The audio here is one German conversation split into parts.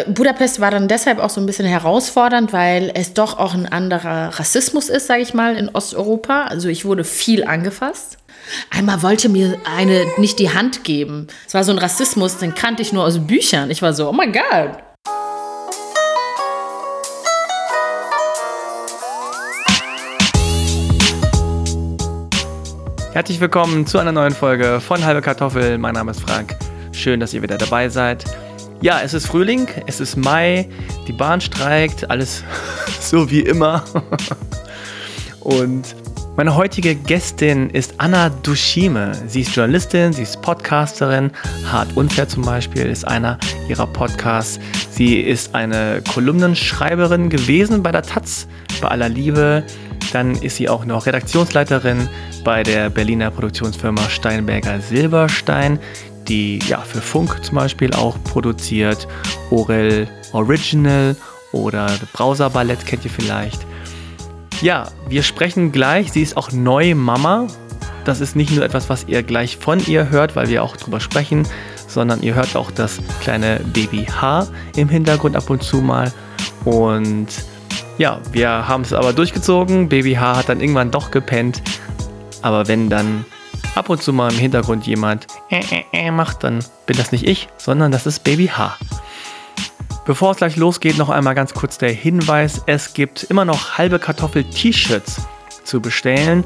äh, Budapest war dann deshalb auch so ein bisschen herausfordernd, weil es doch auch ein anderer Rassismus ist, sage ich mal, in Osteuropa. Also ich wurde viel angefasst. Einmal wollte mir eine nicht die Hand geben. Es war so ein Rassismus, den kannte ich nur aus Büchern. Ich war so, oh mein Gott. Herzlich willkommen zu einer neuen Folge von Halbe Kartoffel. Mein Name ist Frank. Schön, dass ihr wieder dabei seid. Ja, es ist Frühling, es ist Mai, die Bahn streikt, alles so wie immer. Und meine heutige Gästin ist Anna Dushime. Sie ist Journalistin, sie ist Podcasterin. Hart Unfair zum Beispiel ist einer ihrer Podcasts. Sie ist eine Kolumnenschreiberin gewesen bei der Taz, bei aller Liebe. Dann ist sie auch noch Redaktionsleiterin bei der Berliner Produktionsfirma Steinberger Silberstein die ja, für Funk zum Beispiel auch produziert. Orel Original oder Browser Ballett kennt ihr vielleicht. Ja, wir sprechen gleich. Sie ist auch neu Mama. Das ist nicht nur etwas, was ihr gleich von ihr hört, weil wir auch drüber sprechen, sondern ihr hört auch das kleine Baby H im Hintergrund ab und zu mal. Und ja, wir haben es aber durchgezogen. Baby H hat dann irgendwann doch gepennt. Aber wenn dann ab und zu mal im Hintergrund jemand äh, äh, äh macht, dann bin das nicht ich, sondern das ist Baby H. Bevor es gleich losgeht, noch einmal ganz kurz der Hinweis: Es gibt immer noch halbe Kartoffel-T-Shirts zu bestellen.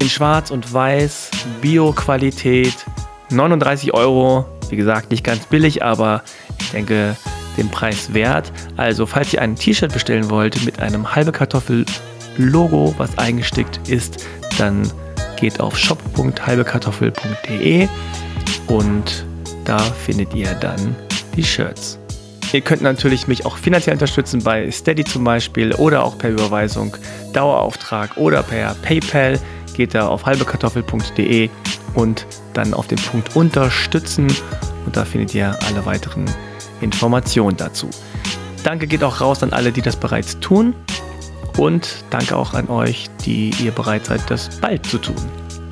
In Schwarz und Weiß, Bio-Qualität, 39 Euro. Wie gesagt, nicht ganz billig, aber ich denke, den Preis wert. Also, falls ihr ein T-Shirt bestellen wollt mit einem halbe Kartoffel-Logo, was eingestickt ist, dann geht auf shop.halbekartoffel.de und da findet ihr dann die Shirts. Ihr könnt natürlich mich auch finanziell unterstützen bei Steady zum Beispiel oder auch per Überweisung, Dauerauftrag oder per PayPal. Geht da auf halbekartoffel.de und dann auf den Punkt Unterstützen und da findet ihr alle weiteren Informationen dazu. Danke geht auch raus an alle, die das bereits tun. Und danke auch an euch, die ihr bereit seid, das bald zu tun.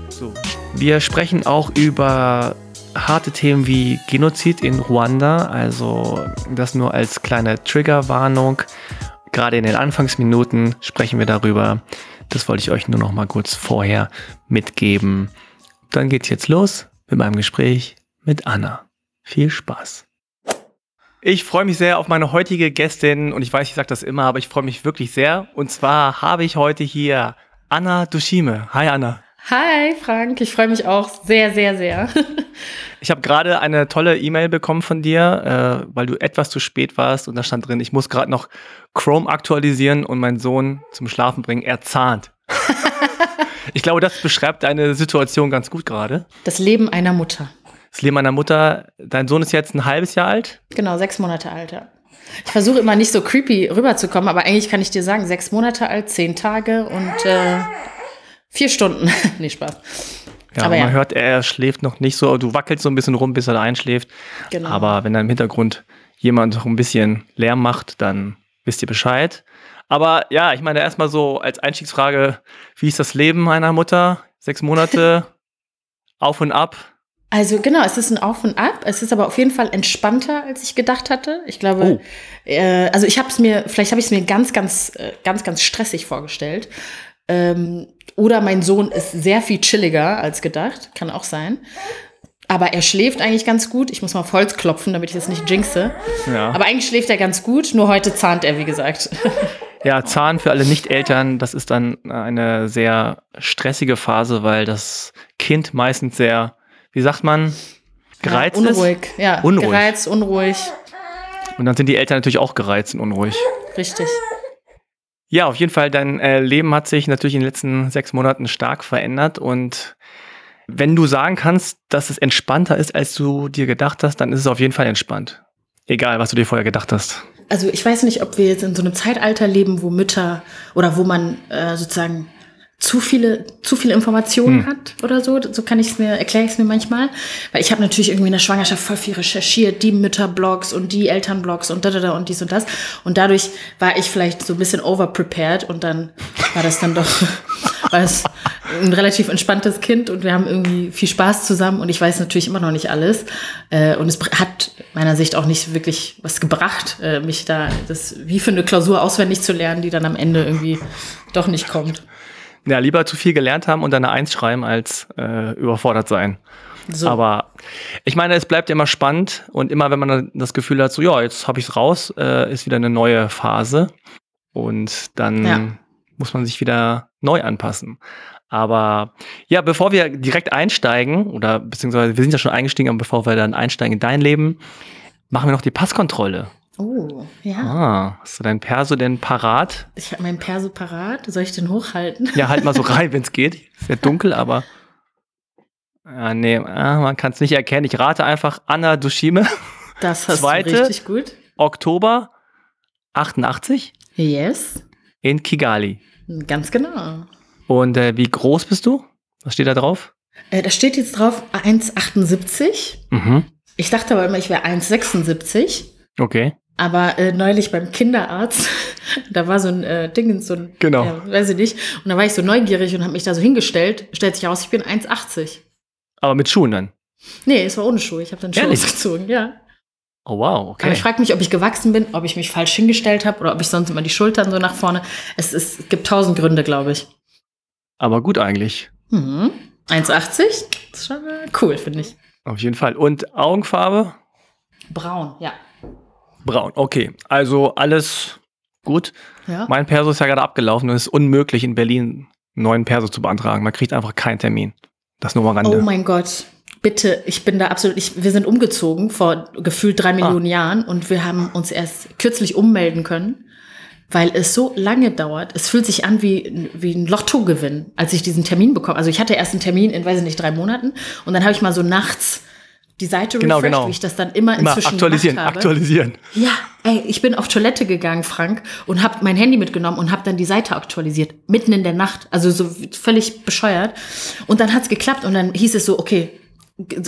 So. Wir sprechen auch über harte Themen wie Genozid in Ruanda, also das nur als kleine Triggerwarnung. Gerade in den Anfangsminuten sprechen wir darüber. Das wollte ich euch nur noch mal kurz vorher mitgeben. Dann geht's jetzt los mit meinem Gespräch mit Anna. Viel Spaß. Ich freue mich sehr auf meine heutige Gästin und ich weiß, ich sage das immer, aber ich freue mich wirklich sehr. Und zwar habe ich heute hier Anna Dushime. Hi Anna. Hi Frank, ich freue mich auch sehr, sehr, sehr. ich habe gerade eine tolle E-Mail bekommen von dir, äh, weil du etwas zu spät warst und da stand drin, ich muss gerade noch Chrome aktualisieren und meinen Sohn zum Schlafen bringen. Er zahnt. ich glaube, das beschreibt deine Situation ganz gut gerade. Das Leben einer Mutter das Leben meiner Mutter. Dein Sohn ist jetzt ein halbes Jahr alt? Genau, sechs Monate alt, ja. Ich versuche immer nicht so creepy rüberzukommen, aber eigentlich kann ich dir sagen, sechs Monate alt, zehn Tage und äh, vier Stunden. nee, Spaß. Ja, aber man ja. hört, er schläft noch nicht so. Du wackelst so ein bisschen rum, bis er da einschläft. Genau. Aber wenn da im Hintergrund jemand noch ein bisschen Lärm macht, dann wisst ihr Bescheid. Aber ja, ich meine erstmal so als Einstiegsfrage, wie ist das Leben meiner Mutter? Sechs Monate auf und ab. Also genau, es ist ein Auf und Ab. Es ist aber auf jeden Fall entspannter, als ich gedacht hatte. Ich glaube, oh. äh, also ich habe es mir, vielleicht habe ich es mir ganz, ganz, äh, ganz, ganz stressig vorgestellt. Ähm, oder mein Sohn ist sehr viel chilliger als gedacht, kann auch sein. Aber er schläft eigentlich ganz gut. Ich muss mal auf Holz klopfen, damit ich das nicht jinxe. Ja. Aber eigentlich schläft er ganz gut, nur heute zahnt er, wie gesagt. Ja, Zahn für alle Nicht-Eltern, das ist dann eine sehr stressige Phase, weil das Kind meistens sehr wie sagt man, gereizt ja, unruhig. ist? Ja, unruhig. gereizt, unruhig. Und dann sind die Eltern natürlich auch gereizt und unruhig. Richtig. Ja, auf jeden Fall, dein äh, Leben hat sich natürlich in den letzten sechs Monaten stark verändert und wenn du sagen kannst, dass es entspannter ist, als du dir gedacht hast, dann ist es auf jeden Fall entspannt. Egal, was du dir vorher gedacht hast. Also ich weiß nicht, ob wir jetzt in so einem Zeitalter leben, wo Mütter oder wo man äh, sozusagen zu viele, zu viele Informationen hm. hat oder so. So kann ich es mir, erkläre ich es mir manchmal. Weil ich habe natürlich irgendwie in der Schwangerschaft voll viel recherchiert, die Mütterblogs und die Elternblogs und da, da, da und dies und das. Und dadurch war ich vielleicht so ein bisschen overprepared und dann war das dann doch weil es ein relativ entspanntes Kind und wir haben irgendwie viel Spaß zusammen und ich weiß natürlich immer noch nicht alles. Äh, und es hat meiner Sicht auch nicht wirklich was gebracht, äh, mich da das wie für eine Klausur auswendig zu lernen, die dann am Ende irgendwie doch nicht kommt. Ja, lieber zu viel gelernt haben und eine Eins schreiben, als äh, überfordert sein. So. Aber ich meine, es bleibt ja immer spannend und immer, wenn man das Gefühl hat, so ja, jetzt habe ich es raus, äh, ist wieder eine neue Phase und dann ja. muss man sich wieder neu anpassen. Aber ja, bevor wir direkt einsteigen, oder beziehungsweise wir sind ja schon eingestiegen, aber bevor wir dann einsteigen in dein Leben, machen wir noch die Passkontrolle. Oh, ja. Ah, hast du dein Perso denn parat? Ich habe mein Perso parat. Soll ich den hochhalten? Ja, halt mal so rein, wenn es geht. Ist ja dunkel, aber. Ja, nee, ah, man kann es nicht erkennen. Ich rate einfach Anna Dushime. Das hast Zweite, du richtig gut. Oktober 88. Yes. In Kigali. Ganz genau. Und äh, wie groß bist du? Was steht da drauf? Äh, da steht jetzt drauf 1,78. Mhm. Ich dachte aber immer, ich wäre 1,76. Okay. Aber äh, neulich beim Kinderarzt, da war so ein äh, Ding, so ein, genau. Ja, weiß ich nicht. Und da war ich so neugierig und habe mich da so hingestellt. Stellt sich aus, ich bin 1,80. Aber mit Schuhen dann? Nee, es war ohne Schuhe. Ich habe dann Schuhe Ehrlich? ausgezogen, ja. Oh wow, okay. Aber ich frage mich, ob ich gewachsen bin, ob ich mich falsch hingestellt habe oder ob ich sonst immer die Schultern so nach vorne. Es, ist, es gibt tausend Gründe, glaube ich. Aber gut eigentlich. Mhm. 1,80? Das ist schon äh, cool, finde ich. Auf jeden Fall. Und Augenfarbe? Braun, ja. Braun, okay. Also alles gut. Ja. Mein Perso ist ja gerade abgelaufen und es ist unmöglich, in Berlin einen neuen Perso zu beantragen. Man kriegt einfach keinen Termin. Das nur mal Rande. Oh mein Gott. Bitte, ich bin da absolut, ich, wir sind umgezogen vor gefühlt drei ah. Millionen ah. Jahren und wir haben uns erst kürzlich ummelden können, weil es so lange dauert. Es fühlt sich an wie, wie ein Lottogewinn, als ich diesen Termin bekomme. Also ich hatte erst einen Termin in, weiß ich nicht, drei Monaten und dann habe ich mal so nachts die Seite genau, refreshed, genau. wie ich das dann immer, immer inzwischen aktualisieren, habe. aktualisieren. Ja, ey, ich bin auf Toilette gegangen, Frank, und habe mein Handy mitgenommen und habe dann die Seite aktualisiert, mitten in der Nacht, also so völlig bescheuert. Und dann hat's geklappt und dann hieß es so, okay,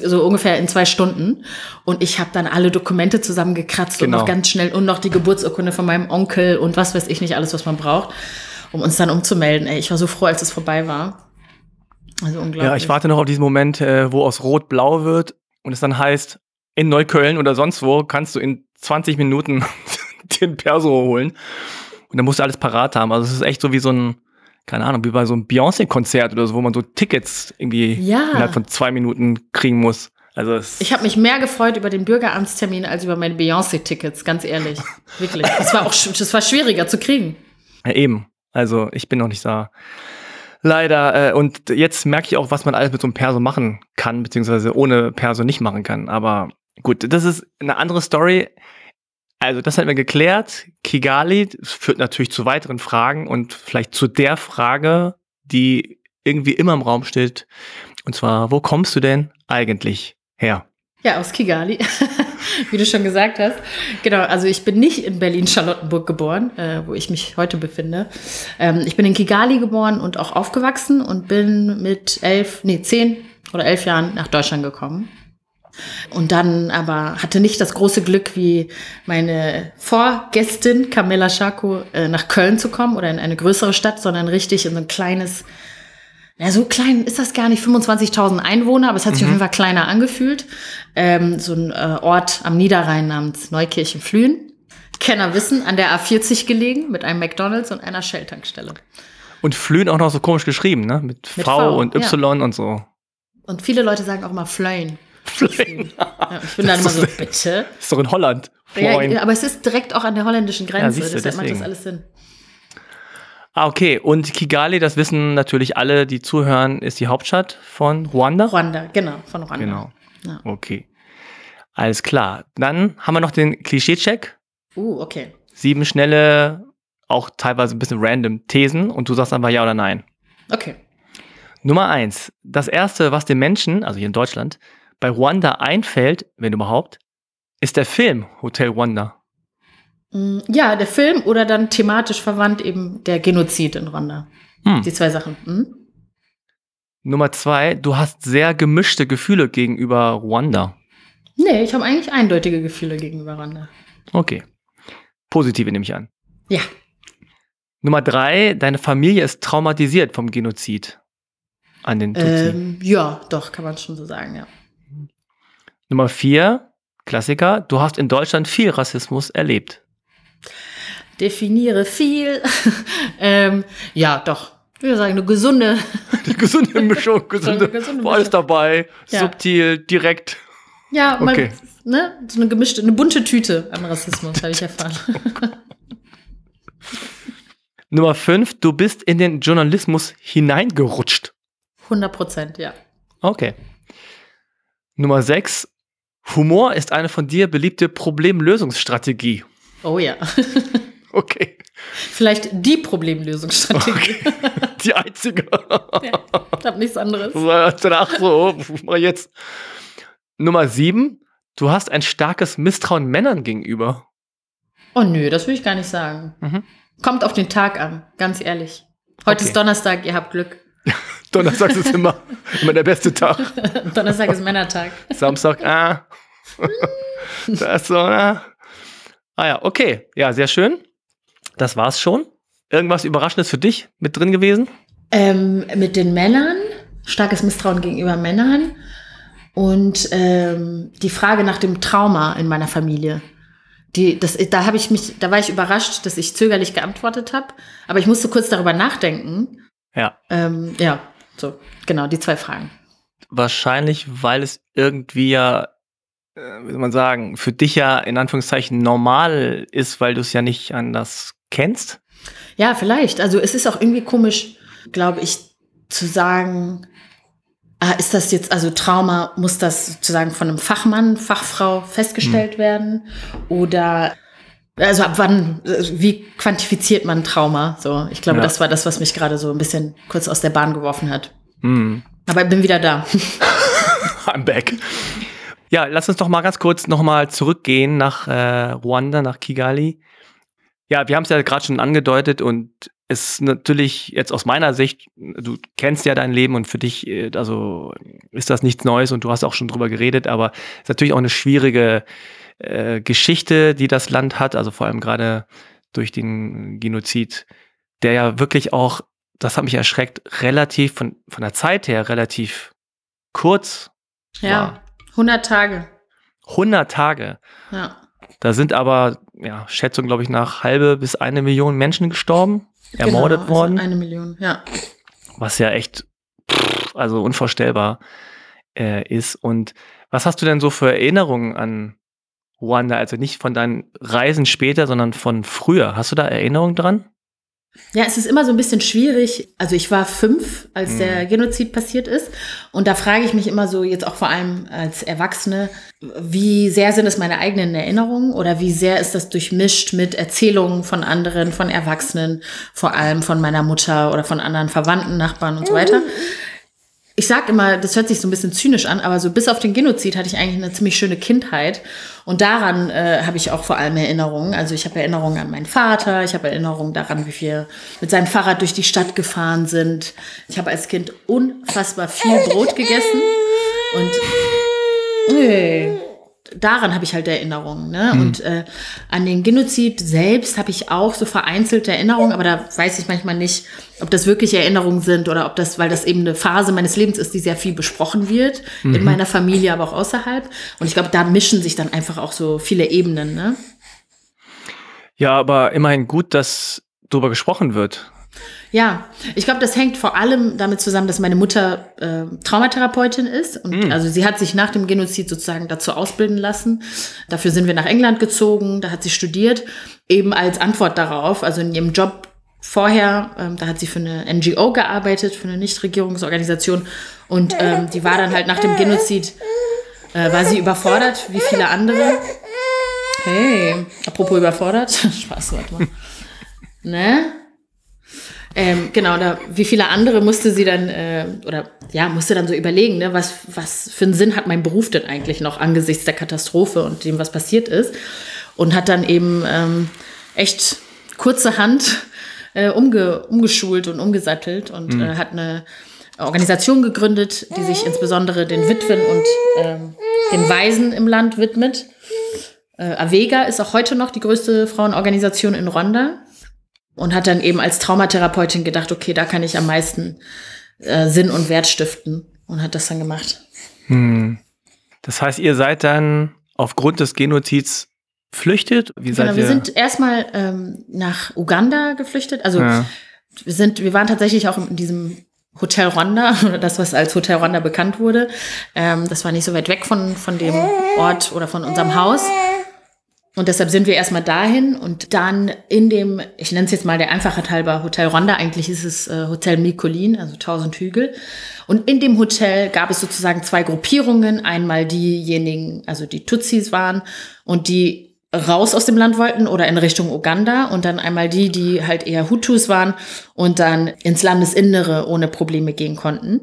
so ungefähr in zwei Stunden. Und ich habe dann alle Dokumente zusammengekratzt genau. und noch ganz schnell und noch die Geburtsurkunde von meinem Onkel und was weiß ich nicht alles, was man braucht, um uns dann umzumelden. Ey, ich war so froh, als es vorbei war. Also unglaublich. Ja, ich warte noch auf diesen Moment, äh, wo aus Rot blau wird und es dann heißt, in Neukölln oder sonst wo kannst du in 20 Minuten den Perso holen. Und dann musst du alles parat haben. Also es ist echt so wie so ein, keine Ahnung, wie bei so einem Beyoncé-Konzert oder so, wo man so Tickets irgendwie ja. innerhalb von zwei Minuten kriegen muss. Also ich habe mich mehr gefreut über den Bürgeramtstermin als über meine Beyoncé-Tickets, ganz ehrlich. Wirklich. Das war auch das war schwieriger zu kriegen. Ja, eben. Also ich bin noch nicht da. Leider. Äh, und jetzt merke ich auch, was man alles mit so einem Perso machen kann, beziehungsweise ohne Perso nicht machen kann. Aber gut, das ist eine andere Story. Also das hat wir geklärt. Kigali führt natürlich zu weiteren Fragen und vielleicht zu der Frage, die irgendwie immer im Raum steht. Und zwar, wo kommst du denn eigentlich her? Ja, aus Kigali, wie du schon gesagt hast. Genau, also ich bin nicht in Berlin-Charlottenburg geboren, äh, wo ich mich heute befinde. Ähm, ich bin in Kigali geboren und auch aufgewachsen und bin mit elf, nee, zehn oder elf Jahren nach Deutschland gekommen. Und dann aber hatte nicht das große Glück, wie meine Vorgästin Camilla Schako äh, nach Köln zu kommen oder in eine größere Stadt, sondern richtig in so ein kleines ja, so klein ist das gar nicht, 25.000 Einwohner, aber es hat sich mhm. auf jeden Fall kleiner angefühlt. Ähm, so ein äh, Ort am Niederrhein namens Neukirchen-Flühen. Kenner wissen, an der A40 gelegen, mit einem McDonalds und einer Shell-Tankstelle. Und Flühen auch noch so komisch geschrieben, ne? Mit, mit v, v, und Y ja. und so. Und viele Leute sagen auch immer Flöin. Flöin. Ja, ich bin dann immer so, bitte. Ist doch in Holland. Ja, aber es ist direkt auch an der holländischen Grenze, ja, deshalb macht das alles Sinn. Ah, okay. Und Kigali, das wissen natürlich alle, die zuhören, ist die Hauptstadt von Ruanda? Ruanda, genau, von Ruanda. Genau. Ja. Okay. Alles klar. Dann haben wir noch den Klischee-Check. Uh, okay. Sieben schnelle, auch teilweise ein bisschen random Thesen und du sagst einfach ja oder nein. Okay. Nummer eins. Das erste, was den Menschen, also hier in Deutschland, bei Ruanda einfällt, wenn überhaupt, ist der Film Hotel Ruanda. Mm, ja, der Film oder dann thematisch verwandt eben der Genozid in Rwanda. Hm. Die zwei Sachen. Hm? Nummer zwei, du hast sehr gemischte Gefühle gegenüber Ruanda. Nee, ich habe eigentlich eindeutige Gefühle gegenüber Rwanda. Okay. Positive nehme ich an. Ja. Nummer drei, deine Familie ist traumatisiert vom Genozid an den Tutsi. Ähm, ja, doch, kann man schon so sagen, ja. Nummer vier, Klassiker, du hast in Deutschland viel Rassismus erlebt. Definiere viel. ähm, ja, doch. Ich würde sagen, eine gesunde. Die gesunde Mischung, gesunde, gesunde Mischung. alles dabei, ja. subtil, direkt. Ja, okay. ne, so eine gemischte, eine bunte Tüte an Rassismus, habe ich erfahren. Nummer fünf, du bist in den Journalismus hineingerutscht. 100 Prozent, ja. Okay. Nummer sechs, Humor ist eine von dir beliebte Problemlösungsstrategie. Oh ja. okay. Vielleicht die Problemlösungsstrategie. Okay. Die einzige. ja, ich habe nichts anderes. Ach so, mal jetzt. Nummer sieben, du hast ein starkes Misstrauen Männern gegenüber. Oh nö, das will ich gar nicht sagen. Mhm. Kommt auf den Tag an, ganz ehrlich. Heute okay. ist Donnerstag, ihr habt Glück. Donnerstag ist immer, immer der beste Tag. Donnerstag ist Männertag. Samstag, ah. das ist so, ah. Ah ja, okay. Ja, sehr schön. Das war's schon. Irgendwas Überraschendes für dich mit drin gewesen? Ähm, mit den Männern. Starkes Misstrauen gegenüber Männern. Und ähm, die Frage nach dem Trauma in meiner Familie. Die, das, da habe ich mich, da war ich überrascht, dass ich zögerlich geantwortet habe. Aber ich musste kurz darüber nachdenken. Ja. Ähm, ja, so, genau, die zwei Fragen. Wahrscheinlich, weil es irgendwie ja, äh, wie soll man sagen, für dich ja in Anführungszeichen normal ist, weil du es ja nicht anders kennst. Ja, vielleicht. Also es ist auch irgendwie komisch, glaube ich, zu sagen, ah, ist das jetzt, also Trauma, muss das sozusagen von einem Fachmann, Fachfrau festgestellt hm. werden? Oder also ab wann, wie quantifiziert man Trauma? So, ich glaube, ja. das war das, was mich gerade so ein bisschen kurz aus der Bahn geworfen hat. Mhm. Aber ich bin wieder da. I'm back. Ja, lass uns doch mal ganz kurz nochmal zurückgehen nach äh, Ruanda, nach Kigali. Ja, wir haben es ja gerade schon angedeutet und es natürlich jetzt aus meiner Sicht, du kennst ja dein Leben und für dich, äh, also ist das nichts Neues und du hast auch schon drüber geredet, aber es ist natürlich auch eine schwierige äh, Geschichte, die das Land hat, also vor allem gerade durch den Genozid, der ja wirklich auch, das hat mich erschreckt, relativ von, von der Zeit her relativ kurz. Ja, war. 100 Tage. 100 Tage. Ja. Da sind aber, ja, Schätzung, glaube ich, nach halbe bis eine Million Menschen gestorben, genau, ermordet also worden. Eine Million, ja. Was ja echt, also unvorstellbar äh, ist. Und was hast du denn so für Erinnerungen an Ruanda? Also nicht von deinen Reisen später, sondern von früher. Hast du da Erinnerungen dran? Ja, es ist immer so ein bisschen schwierig. Also ich war fünf, als mhm. der Genozid passiert ist. Und da frage ich mich immer so, jetzt auch vor allem als Erwachsene, wie sehr sind es meine eigenen Erinnerungen oder wie sehr ist das durchmischt mit Erzählungen von anderen, von Erwachsenen, vor allem von meiner Mutter oder von anderen Verwandten, Nachbarn und so weiter ich sag immer, das hört sich so ein bisschen zynisch an, aber so bis auf den Genozid hatte ich eigentlich eine ziemlich schöne Kindheit. Und daran äh, habe ich auch vor allem Erinnerungen. Also ich habe Erinnerungen an meinen Vater, ich habe Erinnerungen daran, wie wir mit seinem Fahrrad durch die Stadt gefahren sind. Ich habe als Kind unfassbar viel Brot gegessen. Und nee, daran habe ich halt Erinnerungen. Ne? Mhm. Und äh, an den Genozid selbst habe ich auch so vereinzelte Erinnerungen, aber da weiß ich manchmal nicht, ob das wirklich Erinnerungen sind oder ob das, weil das eben eine Phase meines Lebens ist, die sehr viel besprochen wird, mhm. in meiner Familie, aber auch außerhalb. Und ich glaube, da mischen sich dann einfach auch so viele Ebenen. Ne? Ja, aber immerhin gut, dass darüber gesprochen wird. Ja, ich glaube, das hängt vor allem damit zusammen, dass meine Mutter äh, Traumatherapeutin ist. Und mm. also sie hat sich nach dem Genozid sozusagen dazu ausbilden lassen. Dafür sind wir nach England gezogen, da hat sie studiert, eben als Antwort darauf, also in ihrem Job vorher, ähm, da hat sie für eine NGO gearbeitet, für eine Nichtregierungsorganisation. Und ähm, die war dann halt nach dem Genozid, äh, war sie überfordert, wie viele andere. Hey, apropos überfordert. Spaß, warte mal. ne? Ähm, genau, da, wie viele andere musste sie dann, äh, oder ja, musste dann so überlegen, ne, was, was für einen Sinn hat mein Beruf denn eigentlich noch angesichts der Katastrophe und dem, was passiert ist. Und hat dann eben ähm, echt kurzerhand äh, umge, umgeschult und umgesattelt und mhm. äh, hat eine Organisation gegründet, die sich insbesondere den Witwen und ähm, den Waisen im Land widmet. Äh, Avega ist auch heute noch die größte Frauenorganisation in Rwanda. Und hat dann eben als Traumatherapeutin gedacht, okay, da kann ich am meisten äh, Sinn und Wert stiften und hat das dann gemacht. Hm. Das heißt, ihr seid dann aufgrund des Genozids flüchtet? Wie genau, wir sind erstmal ähm, nach Uganda geflüchtet. Also ja. wir sind, wir waren tatsächlich auch in diesem Hotel Rwanda, oder das, was als Hotel Rwanda bekannt wurde. Ähm, das war nicht so weit weg von, von dem Ort oder von unserem Haus. Und deshalb sind wir erstmal dahin und dann in dem, ich nenne es jetzt mal der Einfachheit halber Hotel Rwanda, eigentlich ist es äh, Hotel Mikolin, also 1000 Hügel. Und in dem Hotel gab es sozusagen zwei Gruppierungen. Einmal diejenigen, also die Tutsis waren und die raus aus dem Land wollten oder in Richtung Uganda und dann einmal die, die halt eher Hutus waren und dann ins Landesinnere ohne Probleme gehen konnten.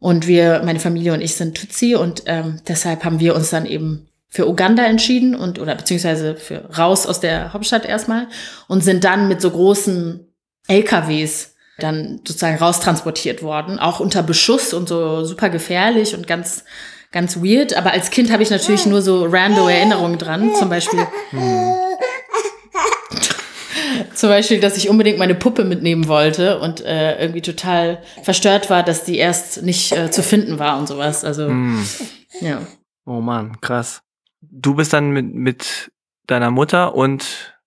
Und wir, meine Familie und ich sind Tutsi und ähm, deshalb haben wir uns dann eben für Uganda entschieden und oder beziehungsweise für raus aus der Hauptstadt erstmal und sind dann mit so großen LKWs dann sozusagen raustransportiert worden, auch unter Beschuss und so super gefährlich und ganz ganz weird. Aber als Kind habe ich natürlich nur so rando Erinnerungen dran, zum Beispiel. Hm. Zum Beispiel, dass ich unbedingt meine Puppe mitnehmen wollte und äh, irgendwie total verstört war, dass die erst nicht äh, zu finden war und sowas. Also, hm. ja. Oh Mann, krass du bist dann mit, mit deiner Mutter und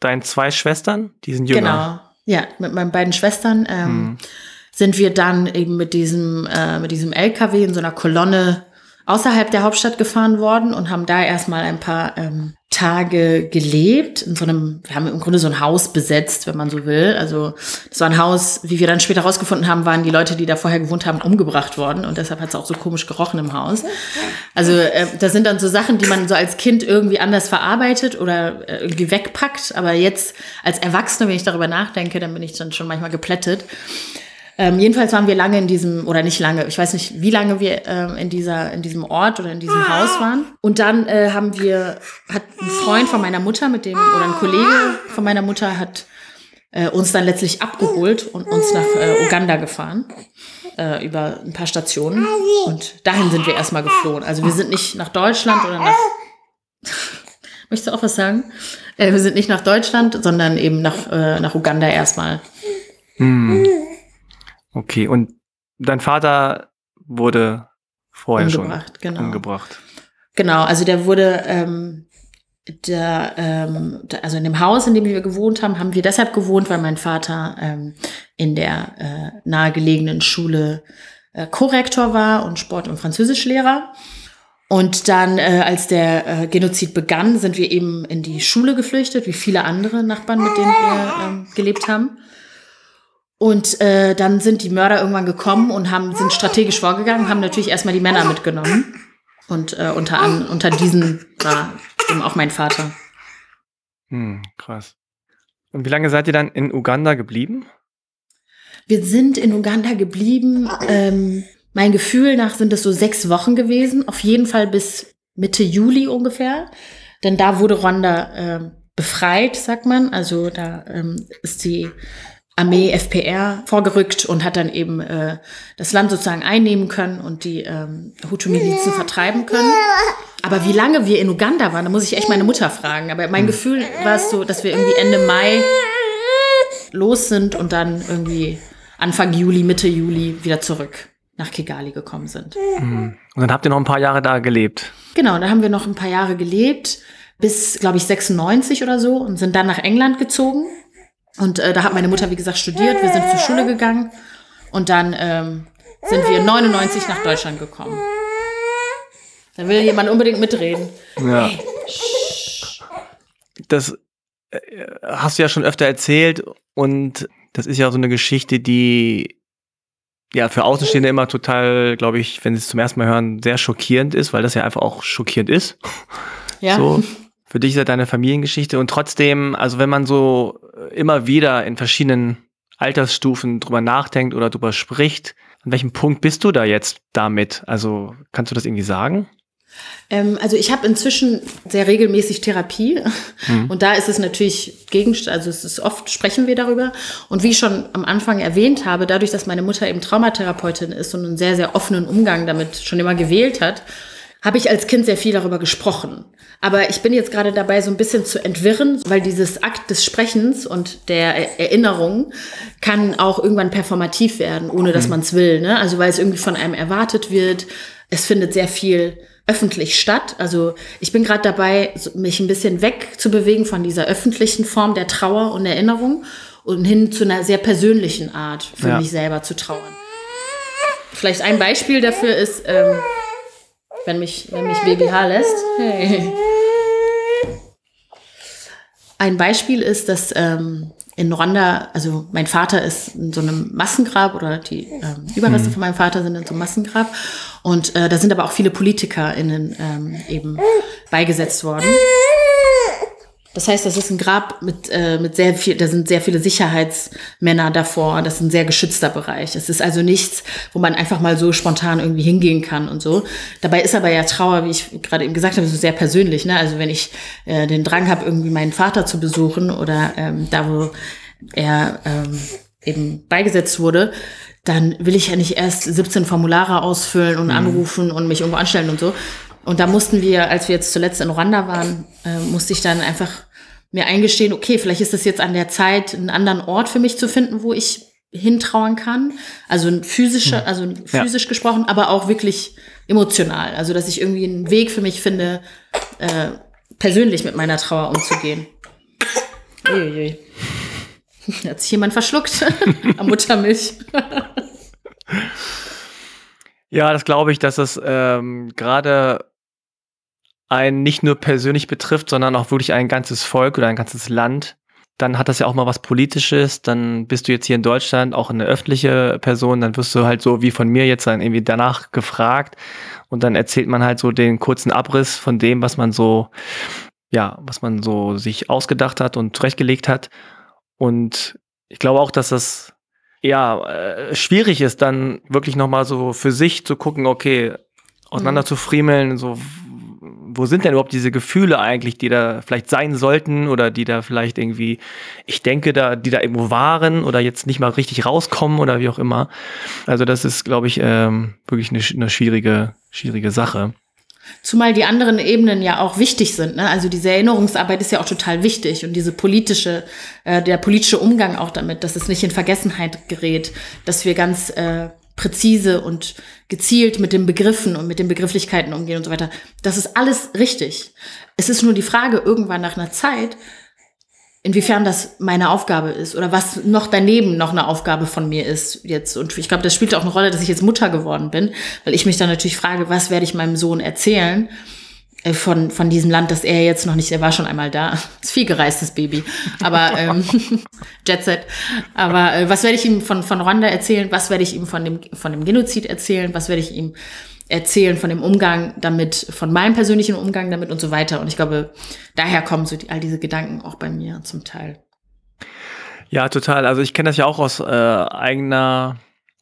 deinen zwei Schwestern, die sind jünger. Genau, ja, mit meinen beiden Schwestern ähm, hm. sind wir dann eben mit diesem, äh, mit diesem LKW in so einer Kolonne außerhalb der Hauptstadt gefahren worden und haben da erstmal ein paar ähm, Tage gelebt. In so einem, wir haben im Grunde so ein Haus besetzt, wenn man so will. Also das war ein Haus, wie wir dann später rausgefunden haben, waren die Leute, die da vorher gewohnt haben, umgebracht worden und deshalb hat es auch so komisch gerochen im Haus. Also äh, das sind dann so Sachen, die man so als Kind irgendwie anders verarbeitet oder äh, irgendwie wegpackt. Aber jetzt als Erwachsene, wenn ich darüber nachdenke, dann bin ich dann schon manchmal geplättet. Ähm, jedenfalls waren wir lange in diesem, oder nicht lange, ich weiß nicht, wie lange wir ähm, in, dieser, in diesem Ort oder in diesem Haus waren. Und dann äh, haben wir, hat ein Freund von meiner Mutter mit dem, oder ein Kollege von meiner Mutter hat äh, uns dann letztlich abgeholt und uns nach äh, Uganda gefahren. Äh, über ein paar Stationen. Und dahin sind wir erstmal geflohen. Also wir sind nicht nach Deutschland oder nach. Möchtest du auch was sagen? Äh, wir sind nicht nach Deutschland, sondern eben nach, äh, nach Uganda erstmal. Hm. Okay, und dein Vater wurde vorher umgebracht, schon genau. umgebracht. Genau, also der wurde, ähm, der, ähm, also in dem Haus, in dem wir gewohnt haben, haben wir deshalb gewohnt, weil mein Vater ähm, in der äh, nahegelegenen Schule äh, Korrektor war und Sport- und Französischlehrer. Und dann, äh, als der äh, Genozid begann, sind wir eben in die Schule geflüchtet, wie viele andere Nachbarn, mit denen wir ähm, gelebt haben. Und äh, dann sind die Mörder irgendwann gekommen und haben, sind strategisch vorgegangen, haben natürlich erstmal die Männer mitgenommen. Und äh, unter, an, unter diesen war eben auch mein Vater. Hm, krass. Und wie lange seid ihr dann in Uganda geblieben? Wir sind in Uganda geblieben. Ähm, mein Gefühl nach sind es so sechs Wochen gewesen. Auf jeden Fall bis Mitte Juli ungefähr. Denn da wurde Rwanda äh, befreit, sagt man. Also da ähm, ist die Armee FPR vorgerückt und hat dann eben äh, das Land sozusagen einnehmen können und die ähm, Hutu-Milizen vertreiben können. Aber wie lange wir in Uganda waren, da muss ich echt meine Mutter fragen. Aber mein Gefühl war es so, dass wir irgendwie Ende Mai los sind und dann irgendwie Anfang Juli, Mitte Juli wieder zurück nach Kigali gekommen sind. Mhm. Und dann habt ihr noch ein paar Jahre da gelebt. Genau, da haben wir noch ein paar Jahre gelebt, bis, glaube ich, 96 oder so und sind dann nach England gezogen und äh, da hat meine Mutter, wie gesagt, studiert. Wir sind zur Schule gegangen. Und dann ähm, sind wir 99 nach Deutschland gekommen. Da will jemand unbedingt mitreden. Ja. Hey. Das äh, hast du ja schon öfter erzählt. Und das ist ja so eine Geschichte, die ja für Außenstehende immer total, glaube ich, wenn sie es zum ersten Mal hören, sehr schockierend ist, weil das ja einfach auch schockierend ist. Ja. So. Für dich ist ja deine Familiengeschichte und trotzdem, also wenn man so äh, immer wieder in verschiedenen Altersstufen drüber nachdenkt oder drüber spricht, an welchem Punkt bist du da jetzt damit? Also kannst du das irgendwie sagen? Ähm, also ich habe inzwischen sehr regelmäßig Therapie mhm. und da ist es natürlich Gegenstand, also es ist oft sprechen wir darüber und wie ich schon am Anfang erwähnt habe, dadurch, dass meine Mutter eben Traumatherapeutin ist und einen sehr, sehr offenen Umgang damit schon immer gewählt hat, habe ich als Kind sehr viel darüber gesprochen. Aber ich bin jetzt gerade dabei, so ein bisschen zu entwirren, weil dieses Akt des Sprechens und der Erinnerung kann auch irgendwann performativ werden, ohne dass mhm. man es will. Ne? Also weil es irgendwie von einem erwartet wird. Es findet sehr viel öffentlich statt. Also ich bin gerade dabei, mich ein bisschen wegzubewegen von dieser öffentlichen Form der Trauer und Erinnerung und hin zu einer sehr persönlichen Art für ja. mich selber zu trauern. Vielleicht ein Beispiel dafür ist, ähm, wenn mich, wenn mich Baby H lässt. Hey. Ein Beispiel ist, dass ähm, in Rwanda, also mein Vater ist in so einem Massengrab oder die ähm, Überreste mhm. von meinem Vater sind in so einem Massengrab. Und äh, da sind aber auch viele PolitikerInnen ähm, eben beigesetzt worden. Das heißt, das ist ein Grab mit, äh, mit sehr viel, da sind sehr viele Sicherheitsmänner davor. Das ist ein sehr geschützter Bereich. Es ist also nichts, wo man einfach mal so spontan irgendwie hingehen kann und so. Dabei ist aber ja Trauer, wie ich gerade eben gesagt habe, so sehr persönlich. Ne? Also wenn ich äh, den Drang habe, irgendwie meinen Vater zu besuchen oder ähm, da, wo er ähm, eben beigesetzt wurde, dann will ich ja nicht erst 17 Formulare ausfüllen und mhm. anrufen und mich irgendwo anstellen und so. Und da mussten wir, als wir jetzt zuletzt in Rwanda waren, äh, musste ich dann einfach mir eingestehen, okay, vielleicht ist es jetzt an der Zeit, einen anderen Ort für mich zu finden, wo ich hintrauern kann. Also ein physischer, hm. also physisch ja. gesprochen, aber auch wirklich emotional. Also dass ich irgendwie einen Weg für mich finde, äh, persönlich mit meiner Trauer umzugehen. Uiuiui. Hat sich jemand verschluckt am Muttermilch. ja, das glaube ich, dass es ähm, gerade einen nicht nur persönlich betrifft, sondern auch wirklich ein ganzes Volk oder ein ganzes Land, dann hat das ja auch mal was Politisches, dann bist du jetzt hier in Deutschland auch eine öffentliche Person, dann wirst du halt so wie von mir jetzt dann irgendwie danach gefragt und dann erzählt man halt so den kurzen Abriss von dem, was man so, ja, was man so sich ausgedacht hat und zurechtgelegt hat. Und ich glaube auch, dass das ja äh, schwierig ist, dann wirklich nochmal so für sich zu gucken, okay, auseinander mhm. zu friemeln, so wo sind denn überhaupt diese Gefühle eigentlich, die da vielleicht sein sollten oder die da vielleicht irgendwie, ich denke, da, die da irgendwo waren oder jetzt nicht mal richtig rauskommen oder wie auch immer. Also das ist, glaube ich, ähm, wirklich eine, eine schwierige, schwierige Sache. Zumal die anderen Ebenen ja auch wichtig sind. Ne? Also diese Erinnerungsarbeit ist ja auch total wichtig und diese politische, äh, der politische Umgang auch damit, dass es nicht in Vergessenheit gerät, dass wir ganz äh, präzise und gezielt mit den Begriffen und mit den Begrifflichkeiten umgehen und so weiter. Das ist alles richtig. Es ist nur die Frage irgendwann nach einer Zeit, inwiefern das meine Aufgabe ist oder was noch daneben noch eine Aufgabe von mir ist jetzt. Und ich glaube, das spielt auch eine Rolle, dass ich jetzt Mutter geworden bin, weil ich mich dann natürlich frage, was werde ich meinem Sohn erzählen? Äh, von, von diesem Land, das er jetzt noch nicht, er war schon einmal da. Ist viel gereistes Baby. Aber ähm, Jet Set. Aber äh, was werde ich ihm von, von Rwanda erzählen? Was werde ich ihm von dem, von dem Genozid erzählen? Was werde ich ihm erzählen von dem Umgang damit, von meinem persönlichen Umgang damit und so weiter. Und ich glaube, daher kommen so die, all diese Gedanken auch bei mir zum Teil. Ja, total. Also ich kenne das ja auch aus äh, eigener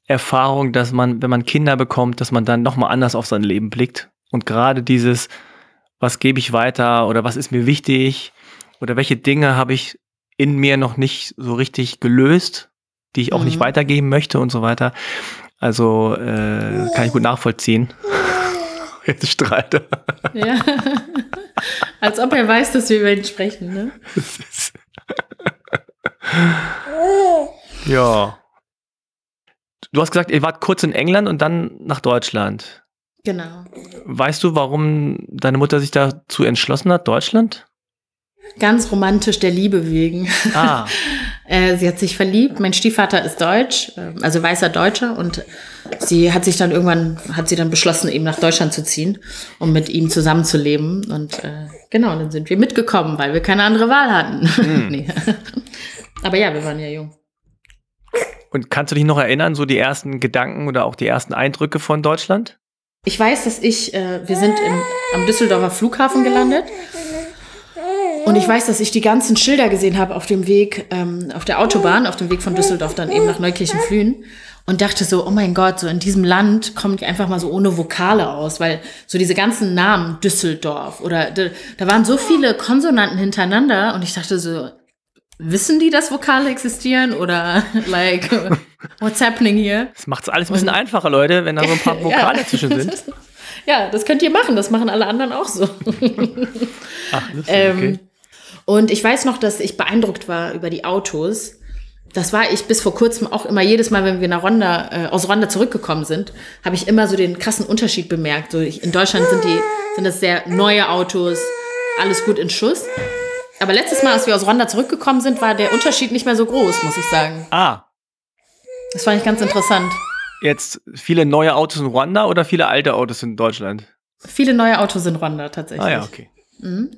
Erfahrung, dass man, wenn man Kinder bekommt, dass man dann nochmal anders auf sein Leben blickt. Und gerade dieses, was gebe ich weiter oder was ist mir wichtig oder welche Dinge habe ich in mir noch nicht so richtig gelöst, die ich auch mhm. nicht weitergeben möchte und so weiter. Also äh, kann ich gut nachvollziehen. Jetzt streite. Ja. Als ob er weiß, dass wir über ihn sprechen, ne? ja. Du hast gesagt, ihr wart kurz in England und dann nach Deutschland. Genau. Weißt du, warum deine Mutter sich dazu entschlossen hat, Deutschland? Ganz romantisch der Liebe wegen. Ah. Äh, sie hat sich verliebt. Mein Stiefvater ist deutsch, äh, also weißer Deutscher und sie hat sich dann irgendwann, hat sie dann beschlossen, eben nach Deutschland zu ziehen, um mit ihm zusammenzuleben. Und äh, genau, dann sind wir mitgekommen, weil wir keine andere Wahl hatten. Hm. nee. Aber ja, wir waren ja jung. Und kannst du dich noch erinnern, so die ersten Gedanken oder auch die ersten Eindrücke von Deutschland? Ich weiß, dass ich, äh, wir sind im, am Düsseldorfer Flughafen gelandet. Und ich weiß, dass ich die ganzen Schilder gesehen habe auf dem Weg, ähm, auf der Autobahn, auf dem Weg von Düsseldorf dann eben nach Neukirchen-Flühen und dachte so, oh mein Gott, so in diesem Land die einfach mal so ohne Vokale aus, weil so diese ganzen Namen Düsseldorf oder da waren so viele Konsonanten hintereinander und ich dachte so, wissen die, dass Vokale existieren oder like what's happening here? Das macht es alles ein bisschen und, einfacher, Leute, wenn da so ein paar Vokale ja. zwischen sind. Ja, das könnt ihr machen. Das machen alle anderen auch so. Ach, lustig, ähm, okay. Und ich weiß noch, dass ich beeindruckt war über die Autos. Das war ich bis vor kurzem auch immer jedes Mal, wenn wir nach Ronda, äh, aus Ronda zurückgekommen sind, habe ich immer so den krassen Unterschied bemerkt. So, ich, in Deutschland sind die, sind das sehr neue Autos, alles gut in Schuss. Aber letztes Mal, als wir aus Ronda zurückgekommen sind, war der Unterschied nicht mehr so groß, muss ich sagen. Ah. Das fand ich ganz interessant. Jetzt viele neue Autos in Rwanda oder viele alte Autos in Deutschland? Viele neue Autos in Rwanda tatsächlich. Ah ja, okay. Mhm.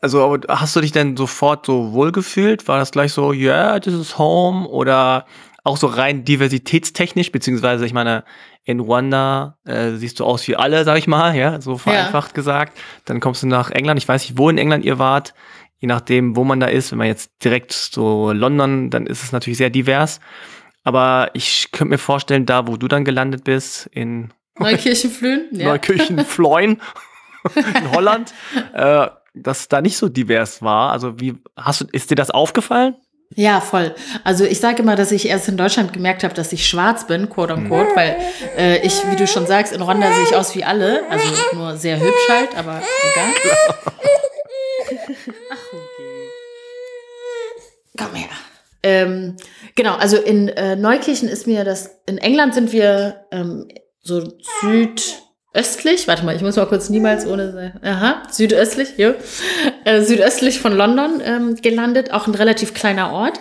Also hast du dich denn sofort so wohlgefühlt? War das gleich so, ja, yeah, this is home? Oder auch so rein diversitätstechnisch, beziehungsweise ich meine, in Rwanda äh, siehst du aus wie alle, sag ich mal, ja, so vereinfacht ja. gesagt. Dann kommst du nach England. Ich weiß nicht, wo in England ihr wart. Je nachdem, wo man da ist. Wenn man jetzt direkt so London, dann ist es natürlich sehr divers. Aber ich könnte mir vorstellen, da wo du dann gelandet bist, in Neukirchenflöhen, ja. Neukirchenfloin in Holland, äh, dass da nicht so divers war. Also wie hast du, ist dir das aufgefallen? Ja, voll. Also ich sage immer, dass ich erst in Deutschland gemerkt habe, dass ich schwarz bin, quote unquote, mhm. weil äh, ich, wie du schon sagst, in Rwanda sehe ich aus wie alle, also nur sehr hübsch halt, aber egal. Komm her. Ähm, genau, also in äh, Neukirchen ist mir das, in England sind wir ähm, so südöstlich, warte mal, ich muss mal kurz niemals ohne, aha, südöstlich, jo, äh, südöstlich von London ähm, gelandet, auch ein relativ kleiner Ort.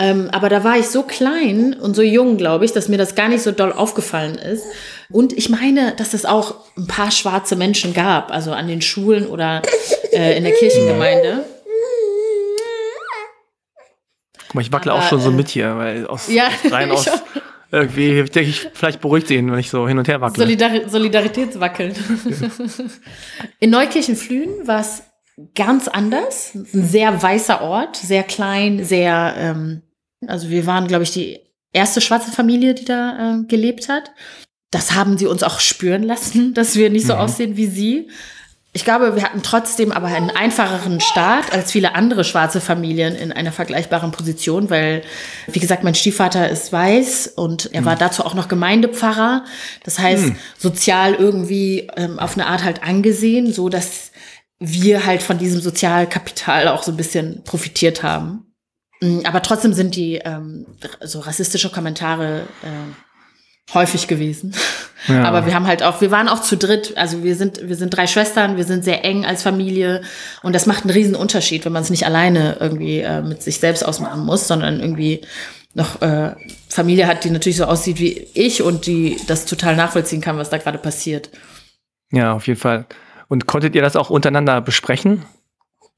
Ähm, aber da war ich so klein und so jung, glaube ich, dass mir das gar nicht so doll aufgefallen ist. Und ich meine, dass es auch ein paar schwarze Menschen gab, also an den Schulen oder äh, in der Kirchengemeinde. Guck mal, ich wackle Aber, auch schon so äh, mit hier, weil aus, ja, rein aus irgendwie denke ich, vielleicht beruhigt ihn, wenn ich so hin und her wackle. Solidar Solidaritätswackeln. In Neukirchen-Flühen war es ganz anders. Ein sehr weißer Ort, sehr klein, sehr, ähm, also wir waren, glaube ich, die erste schwarze Familie, die da äh, gelebt hat. Das haben sie uns auch spüren lassen, dass wir nicht so mhm. aussehen wie sie. Ich glaube, wir hatten trotzdem aber einen einfacheren Start als viele andere schwarze Familien in einer vergleichbaren Position, weil, wie gesagt, mein Stiefvater ist weiß und er war hm. dazu auch noch Gemeindepfarrer. Das heißt, hm. sozial irgendwie ähm, auf eine Art halt angesehen, so dass wir halt von diesem Sozialkapital auch so ein bisschen profitiert haben. Hm, aber trotzdem sind die ähm, so rassistische Kommentare äh, häufig gewesen. Ja. Aber wir haben halt auch, wir waren auch zu dritt, also wir sind, wir sind drei Schwestern, wir sind sehr eng als Familie und das macht einen riesen Unterschied, wenn man es nicht alleine irgendwie äh, mit sich selbst ausmachen muss, sondern irgendwie noch äh, Familie hat, die natürlich so aussieht wie ich und die das total nachvollziehen kann, was da gerade passiert. Ja, auf jeden Fall. Und konntet ihr das auch untereinander besprechen?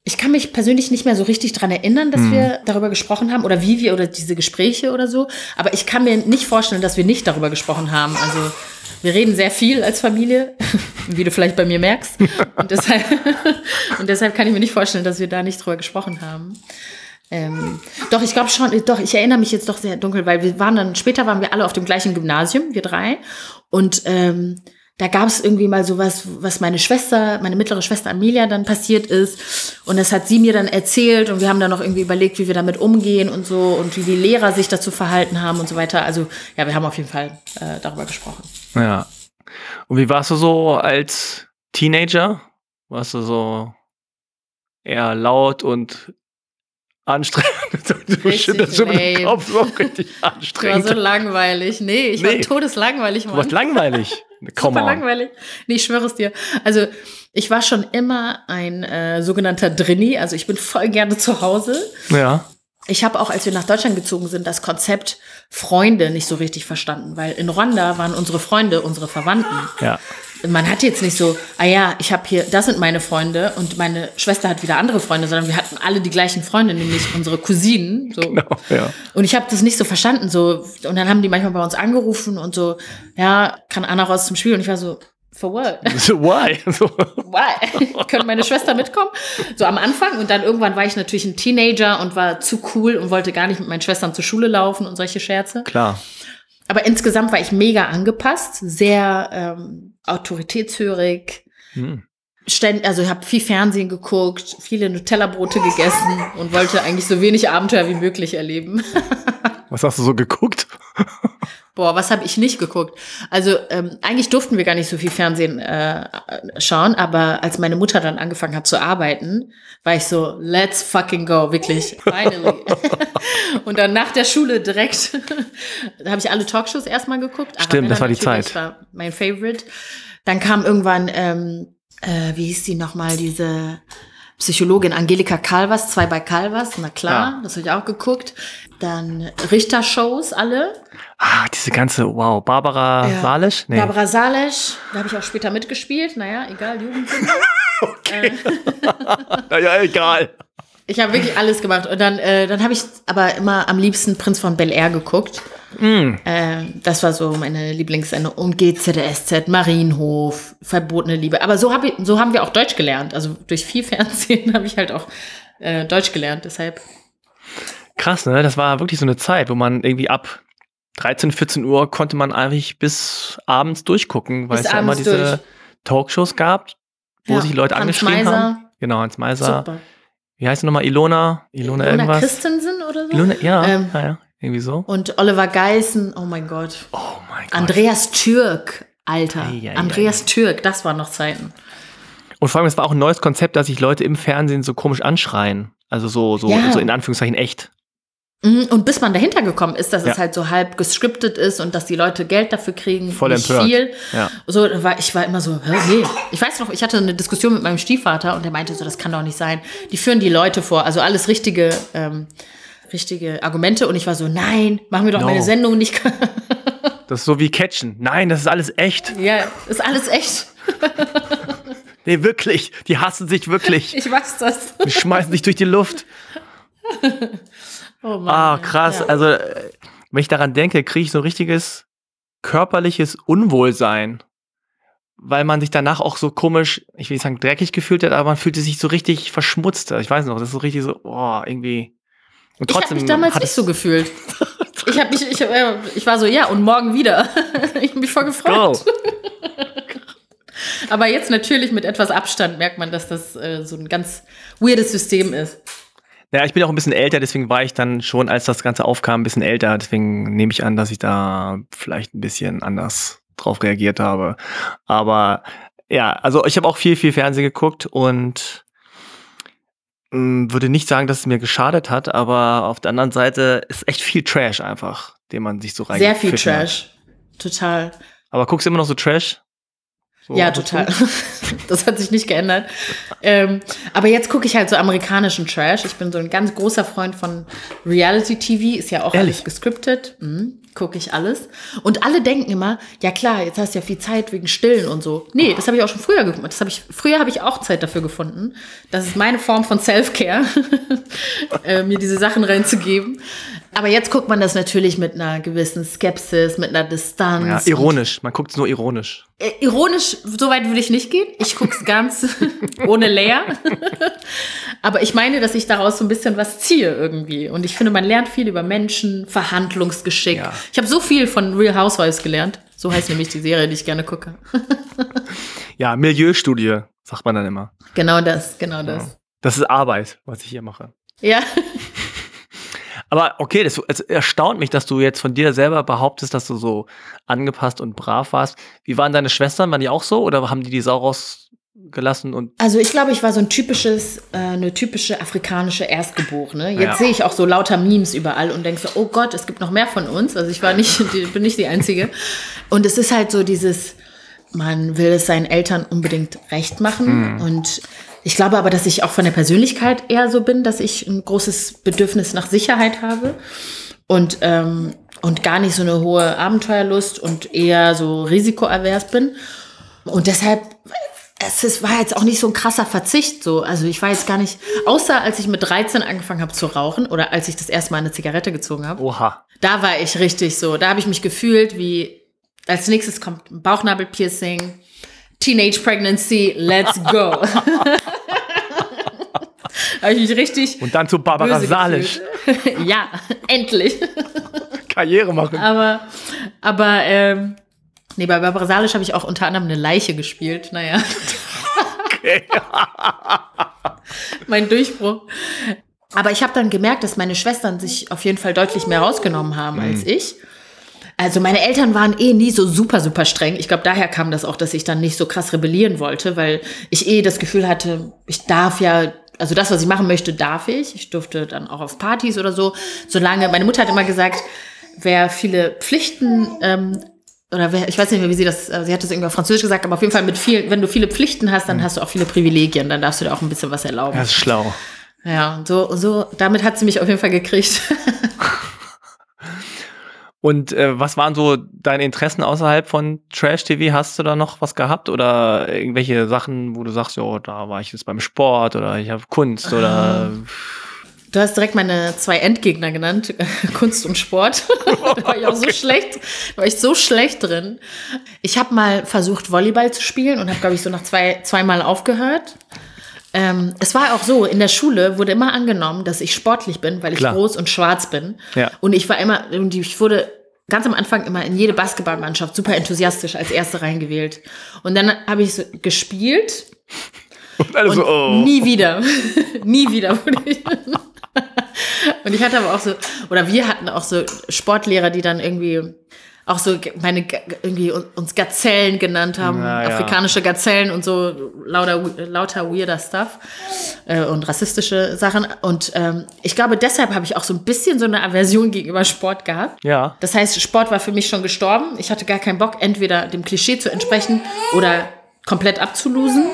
ich kann mich persönlich nicht mehr so richtig dran erinnern, dass hm. wir darüber gesprochen haben oder wie wir oder diese Gespräche oder so. Aber ich kann mir nicht vorstellen, dass wir nicht darüber gesprochen haben. Also wir reden sehr viel als Familie, wie du vielleicht bei mir merkst. Und deshalb, und deshalb kann ich mir nicht vorstellen, dass wir da nicht drüber gesprochen haben. Ähm, doch, ich glaube schon, doch, ich erinnere mich jetzt doch sehr dunkel, weil wir waren dann, später waren wir alle auf dem gleichen Gymnasium, wir drei. Und ähm, da gab es irgendwie mal sowas, was meine Schwester, meine mittlere Schwester Amelia dann passiert ist. Und das hat sie mir dann erzählt und wir haben dann noch irgendwie überlegt, wie wir damit umgehen und so und wie die Lehrer sich dazu verhalten haben und so weiter. Also ja, wir haben auf jeden Fall äh, darüber gesprochen. Ja. Und wie warst du so als Teenager? Warst du so eher laut und anstrengend. Du schütterst schon den Kopf so richtig anstrengend. war so langweilig. Nee, ich nee. war todeslangweilig. Mann. Du warst langweilig. Komm Super langweilig. Nee, ich schwöre es dir. Also, ich war schon immer ein äh, sogenannter Drini. Also, ich bin voll gerne zu Hause. Ja. Ich habe auch, als wir nach Deutschland gezogen sind, das Konzept Freunde nicht so richtig verstanden, weil in Rwanda waren unsere Freunde unsere Verwandten. Ja man hat jetzt nicht so, ah ja, ich habe hier, das sind meine Freunde und meine Schwester hat wieder andere Freunde, sondern wir hatten alle die gleichen Freunde, nämlich unsere Cousinen. So. Genau, ja. Und ich habe das nicht so verstanden. So. Und dann haben die manchmal bei uns angerufen und so, ja, kann Anna raus zum Spiel? Und ich war so, for what? So, why? why? Können meine Schwester mitkommen? So am Anfang und dann irgendwann war ich natürlich ein Teenager und war zu cool und wollte gar nicht mit meinen Schwestern zur Schule laufen und solche Scherze. Klar. Aber insgesamt war ich mega angepasst, sehr ähm, autoritätshörig. Hm. Ständ, also ich habe viel Fernsehen geguckt, viele Nutella-Brote gegessen und wollte eigentlich so wenig Abenteuer wie möglich erleben. Was hast du so geguckt? Boah, was habe ich nicht geguckt? Also ähm, eigentlich durften wir gar nicht so viel Fernsehen äh, schauen, aber als meine Mutter dann angefangen hat zu arbeiten, war ich so, let's fucking go, wirklich, finally. und dann nach der Schule direkt, da habe ich alle Talkshows erstmal geguckt. Stimmt, das war die Zeit. Das war mein Favorite. Dann kam irgendwann, ähm, äh, wie hieß die nochmal, diese Psychologin Angelika Calvas, zwei bei Calvas, na klar, ja. das habe ich auch geguckt. Dann Richter-Shows alle. Ah, diese ganze, wow, Barbara ja. Salisch? Nee. Barbara Salisch, da habe ich auch später mitgespielt. Naja, egal, Jugendfilme. okay. Äh. naja, egal. Ich habe wirklich alles gemacht. Und dann, äh, dann habe ich aber immer am liebsten Prinz von Bel Air geguckt. Mm. Äh, das war so meine Lieblingssendung. Und GZSZ, Marienhof, Verbotene Liebe. Aber so, hab ich, so haben wir auch Deutsch gelernt. Also durch viel Fernsehen habe ich halt auch äh, Deutsch gelernt. Deshalb. Krass, ne? Das war wirklich so eine Zeit, wo man irgendwie ab 13, 14 Uhr konnte man eigentlich bis abends durchgucken, weil bis es ja immer diese durch. Talkshows gab, wo ja, sich Leute Hans angeschrieben Meiser. haben. Genau, Hans Meiser. Super wie heißt sie nochmal? Ilona? Ilona, Ilona irgendwas? Christensen oder so? Ilona, ja, ähm, ja, ja, irgendwie so. Und Oliver Geissen, oh mein Gott. Oh mein Gott. Andreas Türk, Alter. Ei, ei, Andreas ei. Türk, das waren noch Zeiten. Und vor allem, es war auch ein neues Konzept, dass sich Leute im Fernsehen so komisch anschreien. Also so, so, ja. so in Anführungszeichen echt. Mhm, und bis man dahinter gekommen ist, dass ja. es halt so halb gescriptet ist und dass die Leute Geld dafür kriegen, Voll nicht empört. viel. Ja. So war ich war immer so, nee. Ich weiß noch, ich hatte eine Diskussion mit meinem Stiefvater und der meinte so, das kann doch nicht sein. Die führen die Leute vor, also alles richtige, ähm, richtige Argumente und ich war so, nein, machen wir doch no. meine Sendung nicht. das ist so wie Catchen. Nein, das ist alles echt. Ja, ist alles echt. nee, wirklich. Die hassen sich wirklich. Ich weiß das. Die schmeißen sich durch die Luft. Oh Mann, ah, krass. Ja. Also, äh, wenn ich daran denke, kriege ich so ein richtiges körperliches Unwohlsein. Weil man sich danach auch so komisch, ich will nicht sagen dreckig gefühlt hat, aber man fühlte sich so richtig verschmutzt. Ich weiß noch, das ist so richtig so, oh, irgendwie. Und trotzdem ich habe mich damals nicht so gefühlt. ich habe mich, ich, äh, ich war so, ja, und morgen wieder. ich habe mich voll gefreut. aber jetzt natürlich mit etwas Abstand merkt man, dass das äh, so ein ganz weirdes System ist. Ja, ich bin auch ein bisschen älter, deswegen war ich dann schon, als das Ganze aufkam, ein bisschen älter. Deswegen nehme ich an, dass ich da vielleicht ein bisschen anders drauf reagiert habe. Aber ja, also ich habe auch viel, viel Fernsehen geguckt und mh, hm, würde nicht sagen, dass es mir geschadet hat, aber auf der anderen Seite ist echt viel Trash einfach, den man sich so rein. Sehr viel Trash. Hat. Total. Aber guckst du immer noch so Trash? So ja, total. das hat sich nicht geändert. Ähm, aber jetzt gucke ich halt so amerikanischen Trash. Ich bin so ein ganz großer Freund von Reality TV. Ist ja auch Ehrlich? alles gescriptet. Mhm, gucke ich alles. Und alle denken immer, ja klar, jetzt hast du ja viel Zeit wegen Stillen und so. Nee, das habe ich auch schon früher gemacht. Das hab ich, früher habe ich auch Zeit dafür gefunden. Das ist meine Form von Self-Care, äh, mir diese Sachen reinzugeben. Aber jetzt guckt man das natürlich mit einer gewissen Skepsis, mit einer Distanz. Ja, ironisch. Man guckt es nur ironisch. Äh, ironisch, so weit würde ich nicht gehen. Ich gucke es ganz ohne Leer. Aber ich meine, dass ich daraus so ein bisschen was ziehe irgendwie. Und ich finde, man lernt viel über Menschen, Verhandlungsgeschick. Ja. Ich habe so viel von Real Housewives gelernt. So heißt nämlich die Serie, die ich gerne gucke. ja, Milieustudie, sagt man dann immer. Genau das, genau das. Ja. Das ist Arbeit, was ich hier mache. Ja. Aber okay, das, es erstaunt mich, dass du jetzt von dir selber behauptest, dass du so angepasst und brav warst. Wie waren deine Schwestern? Waren die auch so oder haben die die Sau rausgelassen? Und also ich glaube, ich war so ein typisches, äh, eine typische afrikanische Erstgeborene. Jetzt ja. sehe ich auch so lauter Memes überall und denke so, oh Gott, es gibt noch mehr von uns. Also ich war nicht, bin nicht die Einzige. Und es ist halt so dieses, man will es seinen Eltern unbedingt recht machen mhm. und ich glaube aber, dass ich auch von der Persönlichkeit eher so bin, dass ich ein großes Bedürfnis nach Sicherheit habe und, ähm, und gar nicht so eine hohe Abenteuerlust und eher so risikoavers bin. Und deshalb, es ist, war jetzt auch nicht so ein krasser Verzicht so. Also ich war jetzt gar nicht, außer als ich mit 13 angefangen habe zu rauchen oder als ich das erste Mal eine Zigarette gezogen habe. Oha. Da war ich richtig so. Da habe ich mich gefühlt wie, als nächstes kommt ein Bauchnabelpiercing Teenage Pregnancy, let's go. Habe ich mich richtig. Und dann zu Barbara Salisch. ja, endlich. Karriere machen. Aber, aber, ähm, nee, bei Barbara Salisch habe ich auch unter anderem eine Leiche gespielt. Naja. Okay. mein Durchbruch. Aber ich habe dann gemerkt, dass meine Schwestern sich auf jeden Fall deutlich mehr rausgenommen haben mhm. als ich. Also meine Eltern waren eh nie so super, super streng. Ich glaube, daher kam das auch, dass ich dann nicht so krass rebellieren wollte, weil ich eh das Gefühl hatte, ich darf ja, also das, was ich machen möchte, darf ich. Ich durfte dann auch auf Partys oder so. Solange, meine Mutter hat immer gesagt, wer viele Pflichten ähm, oder wer, ich weiß nicht mehr, wie sie das, äh, sie hat das irgendwie auf Französisch gesagt, aber auf jeden Fall mit viel, wenn du viele Pflichten hast, dann mhm. hast du auch viele Privilegien, dann darfst du dir auch ein bisschen was erlauben. Das ist schlau. Ja, so, so, damit hat sie mich auf jeden Fall gekriegt. und äh, was waren so deine Interessen außerhalb von Trash TV? Hast du da noch was gehabt oder irgendwelche Sachen, wo du sagst, ja, da war ich jetzt beim Sport oder ich habe Kunst oder ah. Du hast direkt meine zwei Endgegner genannt, Kunst und Sport. da war ich auch okay. so schlecht, da war ich so schlecht drin. Ich habe mal versucht, Volleyball zu spielen und habe, glaube ich, so nach zwei, zweimal aufgehört. Ähm, es war auch so, in der Schule wurde immer angenommen, dass ich sportlich bin, weil ich Klar. groß und schwarz bin. Ja. Und ich war immer, und ich wurde ganz am Anfang immer in jede Basketballmannschaft super enthusiastisch als Erste reingewählt. Und dann habe ich so gespielt. Und, alle so, oh. nie wieder. nie wieder wurde ich. und ich hatte aber auch so, oder wir hatten auch so Sportlehrer, die dann irgendwie auch so meine irgendwie uns Gazellen genannt haben, ja, afrikanische Gazellen und so lauter lauter weirder Stuff äh, und rassistische Sachen und ähm, ich glaube deshalb habe ich auch so ein bisschen so eine Aversion gegenüber Sport gehabt. Ja. Das heißt, Sport war für mich schon gestorben. Ich hatte gar keinen Bock entweder dem Klischee zu entsprechen oder komplett abzulosen.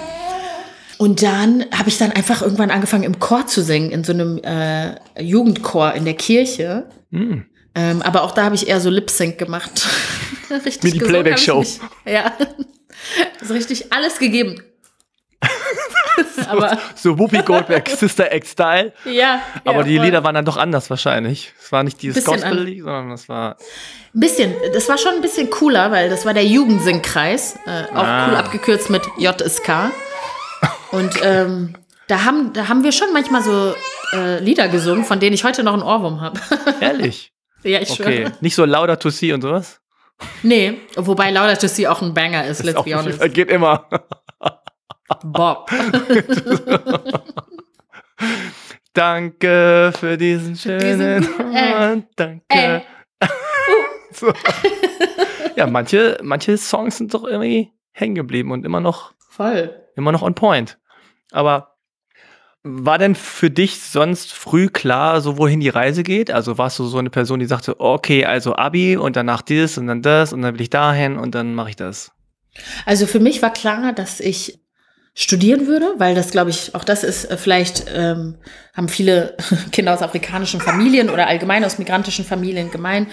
Und dann habe ich dann einfach irgendwann angefangen, im Chor zu singen, in so einem äh, Jugendchor in der Kirche. Mm. Ähm, aber auch da habe ich eher so Lip-Sync gemacht. richtig Wie die Playback-Show. Ja. So richtig alles gegeben. so, aber so Whoopi Goldberg, Sister Act-Style. Ja. Aber ja, die Lieder waren dann doch anders wahrscheinlich. Es war nicht dieses Gospel-Lied, sondern das war. Ein bisschen, das war schon ein bisschen cooler, weil das war der Jugendsingkreis. Äh, auch ah. cool abgekürzt mit JSK. Und ähm, da, haben, da haben wir schon manchmal so äh, Lieder gesungen, von denen ich heute noch einen Ohrwurm habe. Ehrlich? Ja, ich okay. schwöre. Nicht so Lauder to See und sowas? Nee, wobei Lauder to See auch ein Banger ist, let's be honest. Geht immer. Bob. Danke für diesen schönen diesen, äh, Danke. Äh. so. Ja, manche, manche Songs sind doch irgendwie hängen geblieben und immer noch Voll immer noch on point. Aber war denn für dich sonst früh klar, so wohin die Reise geht? Also warst du so eine Person, die sagte, okay, also Abi und danach das und dann das und dann will ich dahin und dann mache ich das? Also für mich war klar, dass ich studieren würde, weil das, glaube ich, auch das ist äh, vielleicht, ähm, haben viele Kinder aus afrikanischen Familien oder allgemein aus migrantischen Familien gemein.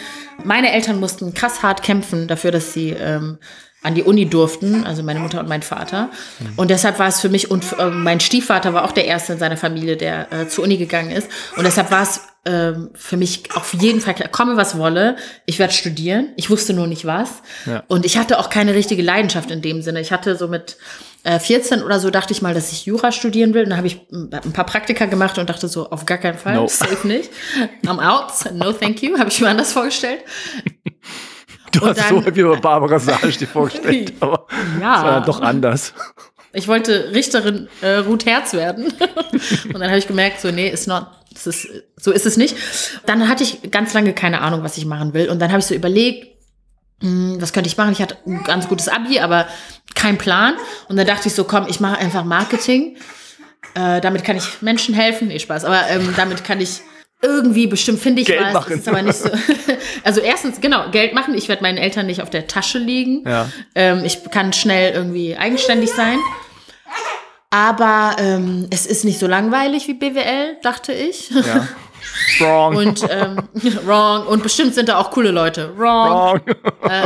Meine Eltern mussten krass hart kämpfen dafür, dass sie ähm, an die Uni durften, also meine Mutter und mein Vater. Mhm. Und deshalb war es für mich, und äh, mein Stiefvater war auch der Erste in seiner Familie, der äh, zur Uni gegangen ist. Und deshalb war es ähm, für mich auf jeden Fall klar, komme was wolle, ich werde studieren. Ich wusste nur nicht was. Ja. Und ich hatte auch keine richtige Leidenschaft in dem Sinne. Ich hatte so mit äh, 14 oder so dachte ich mal, dass ich Jura studieren will. Und dann habe ich ein paar Praktika gemacht und dachte so, auf gar keinen Fall, no. safe nicht. I'm out, no thank you, habe ich mir anders vorgestellt. Du und hast dann, so wie über Barbara Salisch dir vorgestellt, aber ja. es war dann doch anders. Ich wollte Richterin äh, Ruth Herz werden. und dann habe ich gemerkt, so, nee, ist not, das ist, so ist es nicht. Dann hatte ich ganz lange keine Ahnung, was ich machen will. Und dann habe ich so überlegt, mh, hm, was könnte ich machen? Ich hatte ein ganz gutes Abi, aber kein Plan. Und dann dachte ich so, komm, ich mache einfach Marketing. Äh, damit kann ich Menschen helfen. Nee, Spaß. Aber ähm, damit kann ich irgendwie bestimmt finde ich Geld was, machen. ist aber nicht so. also erstens, genau, Geld machen. Ich werde meinen Eltern nicht auf der Tasche liegen. Ja. Ähm, ich kann schnell irgendwie eigenständig sein. Aber ähm, es ist nicht so langweilig wie BWL, dachte ich. Ja. Wrong. Und ähm, wrong. Und bestimmt sind da auch coole Leute. Wrong. wrong. Äh,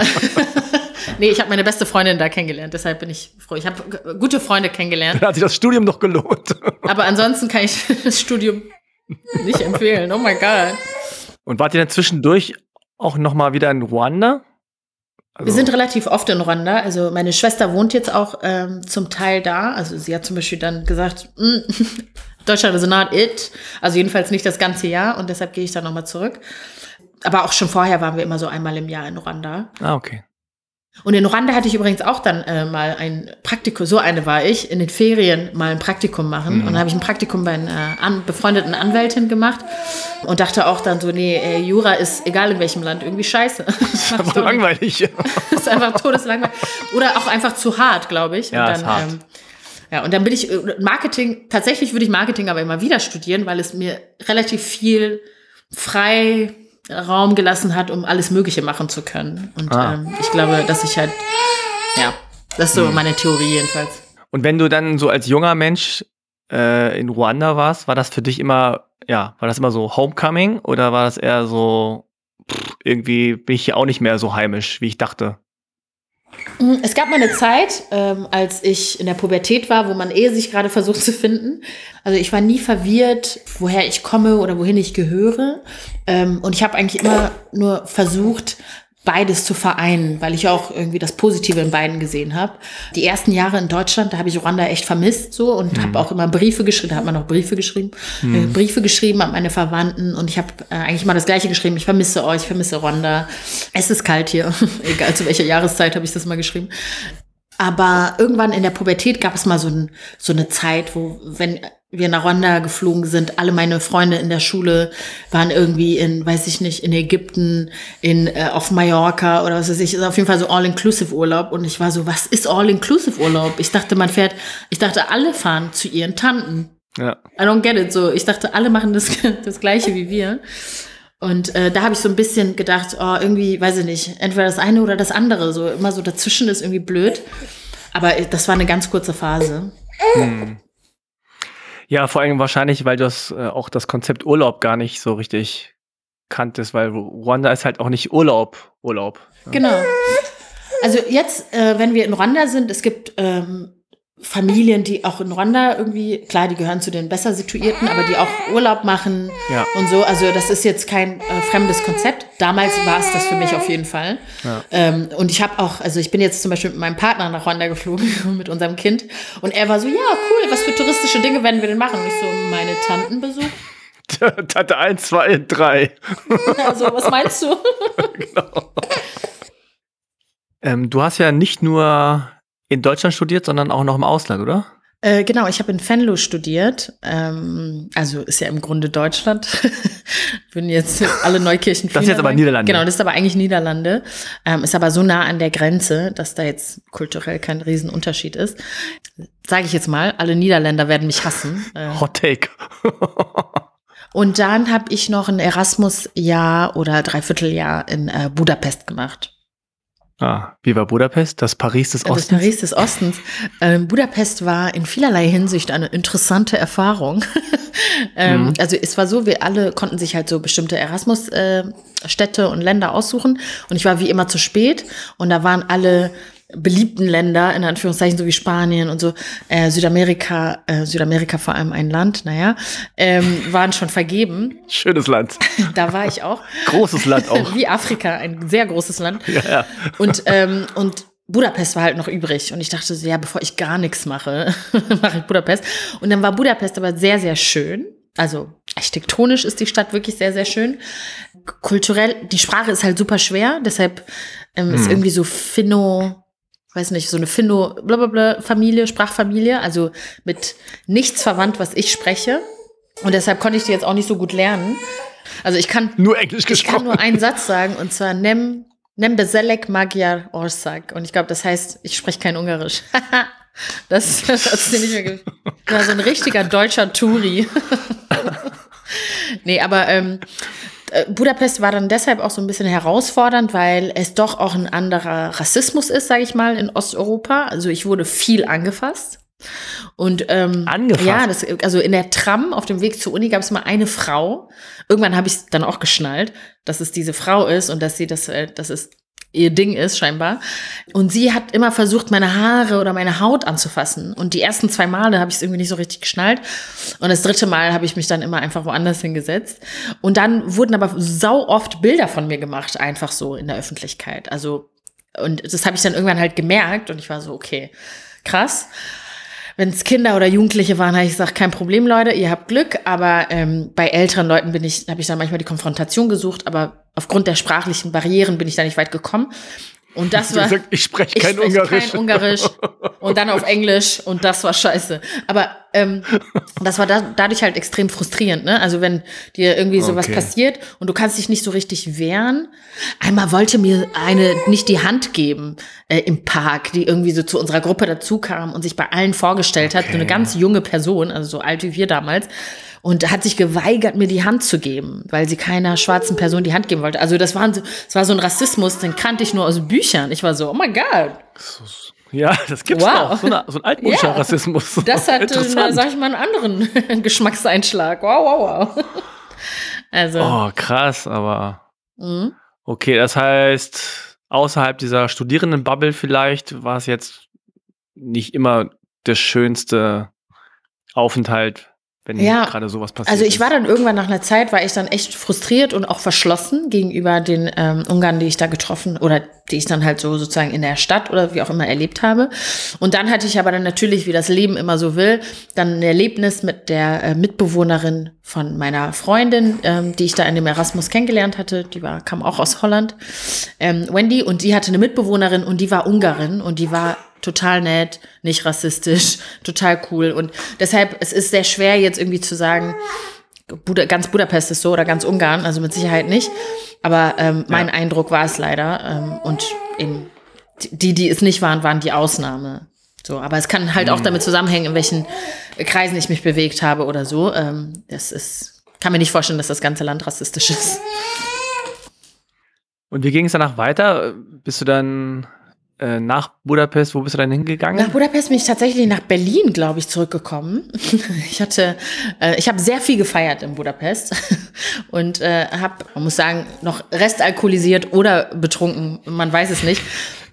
nee, ich habe meine beste Freundin da kennengelernt, deshalb bin ich froh. Ich habe gute Freunde kennengelernt. Dann hat sich das Studium noch gelohnt. Aber ansonsten kann ich das Studium nicht empfehlen. Oh mein Gott. Und wart ihr dann zwischendurch auch noch mal wieder in Ruanda? Also wir sind relativ oft in Ruanda. Also meine Schwester wohnt jetzt auch ähm, zum Teil da. Also sie hat zum Beispiel dann gesagt, mm, Deutschland is not it. Also jedenfalls nicht das ganze Jahr und deshalb gehe ich dann nochmal zurück. Aber auch schon vorher waren wir immer so einmal im Jahr in Ruanda. Ah, okay. Und in Ruanda hatte ich übrigens auch dann äh, mal ein Praktikum, so eine war ich, in den Ferien mal ein Praktikum machen. Mhm. Und dann habe ich ein Praktikum bei einer an, befreundeten Anwältin gemacht und dachte auch dann so, nee, ey, Jura ist egal in welchem Land irgendwie scheiße. Das ist einfach langweilig. das ist einfach todeslangweilig. Oder auch einfach zu hart, glaube ich. Ja, und dann, ist hart. Ähm, ja, und dann bin ich äh, Marketing, tatsächlich würde ich Marketing aber immer wieder studieren, weil es mir relativ viel frei Raum gelassen hat, um alles Mögliche machen zu können. Und ah. ähm, ich glaube, dass ich halt, ja, das ist so hm. meine Theorie jedenfalls. Und wenn du dann so als junger Mensch äh, in Ruanda warst, war das für dich immer, ja, war das immer so Homecoming oder war das eher so, pff, irgendwie bin ich hier auch nicht mehr so heimisch, wie ich dachte? Mhm, es gab mal eine Zeit, ähm, als ich in der Pubertät war, wo man eh sich gerade versucht zu finden. Also ich war nie verwirrt, woher ich komme oder wohin ich gehöre. Ähm, und ich habe eigentlich immer nur versucht, beides zu vereinen, weil ich auch irgendwie das Positive in beiden gesehen habe. Die ersten Jahre in Deutschland, da habe ich Rwanda echt vermisst so und mhm. habe auch immer Briefe geschrieben, da hat man auch Briefe geschrieben, mhm. äh, Briefe geschrieben an meine Verwandten und ich habe äh, eigentlich mal das gleiche geschrieben, ich vermisse euch, ich vermisse Rwanda. Es ist kalt hier, egal zu welcher Jahreszeit habe ich das mal geschrieben. Aber irgendwann in der Pubertät gab es mal so, ein, so eine Zeit, wo, wenn wir nach Rwanda geflogen sind, alle meine Freunde in der Schule waren irgendwie in, weiß ich nicht, in Ägypten, in äh, auf Mallorca oder was weiß ich, ist auf jeden Fall so All-Inclusive-Urlaub. Und ich war so, was ist All-Inclusive-Urlaub? Ich dachte, man fährt, ich dachte, alle fahren zu ihren Tanten. Ja. I don't get it. So, ich dachte, alle machen das, das Gleiche wie wir. Und äh, da habe ich so ein bisschen gedacht, oh, irgendwie, weiß ich nicht, entweder das eine oder das andere. So immer so dazwischen ist irgendwie blöd. Aber das war eine ganz kurze Phase. Hm. Ja, vor allem wahrscheinlich, weil du das, äh, auch das Konzept Urlaub gar nicht so richtig kanntest, weil Ruanda ist halt auch nicht Urlaub, Urlaub. Ja. Genau. Also jetzt, äh, wenn wir in Ruanda sind, es gibt ähm, Familien, die auch in Rwanda irgendwie, klar, die gehören zu den besser situierten, aber die auch Urlaub machen ja. und so. Also das ist jetzt kein äh, fremdes Konzept. Damals war es das für mich auf jeden Fall. Ja. Ähm, und ich habe auch, also ich bin jetzt zum Beispiel mit meinem Partner nach Rwanda geflogen, mit unserem Kind. Und er war so, ja, cool, was für touristische Dinge werden wir denn machen? Und ich so, meine Tanten besuchen. Tante 1, 2, 3. Also, was meinst du? genau. Ähm, du hast ja nicht nur in Deutschland studiert, sondern auch noch im Ausland, oder? Äh, genau, ich habe in Venlo studiert. Ähm, also ist ja im Grunde Deutschland. Würden jetzt alle Neukirchen. Das ist jetzt aber Niederlande. Genau, das ist aber eigentlich Niederlande. Ähm, ist aber so nah an der Grenze, dass da jetzt kulturell kein Riesenunterschied ist. Sage ich jetzt mal, alle Niederländer werden mich hassen. Äh, Hot Take. Und dann habe ich noch ein Erasmus-Jahr oder Dreivierteljahr in äh, Budapest gemacht. Ah, wie war Budapest? Das Paris des Ostens? Das Paris des Ostens. Ähm, Budapest war in vielerlei Hinsicht eine interessante Erfahrung. ähm, mhm. Also es war so, wir alle konnten sich halt so bestimmte Erasmus-Städte äh, und Länder aussuchen. Und ich war wie immer zu spät. Und da waren alle beliebten Länder, in Anführungszeichen, so wie Spanien und so, äh, Südamerika, äh, Südamerika vor allem ein Land, naja, ähm, waren schon vergeben. Schönes Land. da war ich auch. Großes Land auch. wie Afrika, ein sehr großes Land. Ja, ja. Und, ähm, und Budapest war halt noch übrig. Und ich dachte so, ja, bevor ich gar nichts mache, mache ich Budapest. Und dann war Budapest aber sehr, sehr schön. Also architektonisch ist die Stadt wirklich sehr, sehr schön. Kulturell, die Sprache ist halt super schwer, deshalb ähm, hm. ist irgendwie so Finno, weiß nicht, so eine Finno, blablabla Familie, Sprachfamilie, also mit nichts verwandt, was ich spreche. Und deshalb konnte ich die jetzt auch nicht so gut lernen. Also ich kann nur Englisch gesprochen. Ich kann nur einen Satz sagen und zwar Nem Nem Beselek Magyar Orsak. Und ich glaube, das heißt, ich spreche kein Ungarisch. das, das hat nicht mehr war so ein richtiger deutscher Touri. nee, aber ähm, äh, Budapest war dann deshalb auch so ein bisschen herausfordernd, weil es doch auch ein anderer Rassismus ist, sage ich mal, in Osteuropa. Also ich wurde viel angefasst. Und ähm, angefasst. ja, das, also in der Tram auf dem Weg zur Uni gab es mal eine Frau. Irgendwann habe ich dann auch geschnallt, dass es diese Frau ist und dass sie das, äh, das ist ihr Ding ist, scheinbar. Und sie hat immer versucht, meine Haare oder meine Haut anzufassen. Und die ersten zwei Male habe ich es irgendwie nicht so richtig geschnallt. Und das dritte Mal habe ich mich dann immer einfach woanders hingesetzt. Und dann wurden aber sau oft Bilder von mir gemacht, einfach so in der Öffentlichkeit. Also, und das habe ich dann irgendwann halt gemerkt und ich war so, okay, krass wenn es Kinder oder Jugendliche waren, habe ich gesagt, kein Problem, Leute, ihr habt Glück. Aber ähm, bei älteren Leuten bin ich, habe ich dann manchmal die Konfrontation gesucht, aber aufgrund der sprachlichen Barrieren bin ich da nicht weit gekommen. Und das war. Gesagt, ich spreche kein, sprech Ungarisch. kein Ungarisch. Und dann auf Englisch. Und das war scheiße. Aber ähm, das war da, dadurch halt extrem frustrierend. Ne? Also wenn dir irgendwie sowas okay. passiert und du kannst dich nicht so richtig wehren. Einmal wollte mir eine nicht die Hand geben äh, im Park, die irgendwie so zu unserer Gruppe dazu kam und sich bei allen vorgestellt okay. hat. So eine ganz junge Person, also so alt wie wir damals und hat sich geweigert, mir die Hand zu geben, weil sie keiner schwarzen Person die Hand geben wollte. Also das, waren so, das war so ein Rassismus, den kannte ich nur aus Büchern. Ich war so, oh my God. Ja, das gibt's wow. auch. So, eine, so ein altmodischer ja, Rassismus. Das hat, na, sag ich mal, einen anderen Geschmackseinschlag. Wow, wow, wow. Also. Oh, krass, aber. Mhm. Okay, das heißt, außerhalb dieser Studierendenbubble vielleicht war es jetzt nicht immer der schönste Aufenthalt wenn ja, gerade sowas passiert. Also ich war dann irgendwann nach einer Zeit, war ich dann echt frustriert und auch verschlossen gegenüber den ähm, Ungarn, die ich da getroffen oder die ich dann halt so sozusagen in der Stadt oder wie auch immer erlebt habe. Und dann hatte ich aber dann natürlich, wie das Leben immer so will, dann ein Erlebnis mit der äh, Mitbewohnerin von meiner Freundin, ähm, die ich da in dem Erasmus kennengelernt hatte. Die war, kam auch aus Holland, ähm, Wendy. Und die hatte eine Mitbewohnerin und die war Ungarin und die war total nett, nicht rassistisch, total cool. Und deshalb, es ist sehr schwer jetzt irgendwie zu sagen, Buda, ganz Budapest ist so oder ganz Ungarn, also mit Sicherheit nicht. Aber ähm, mein ja. Eindruck war es leider. Ähm, und eben die, die es nicht waren, waren die Ausnahme. So, aber es kann halt mhm. auch damit zusammenhängen, in welchen Kreisen ich mich bewegt habe oder so. Ähm, das ist, kann mir nicht vorstellen, dass das ganze Land rassistisch ist. Und wie ging es danach weiter? Bist du dann äh, nach Budapest, wo bist du dann hingegangen? Nach Budapest bin ich tatsächlich nach Berlin, glaube ich, zurückgekommen. ich hatte, äh, ich habe sehr viel gefeiert in Budapest und äh, habe, man muss sagen, noch restalkoholisiert oder betrunken, man weiß es nicht,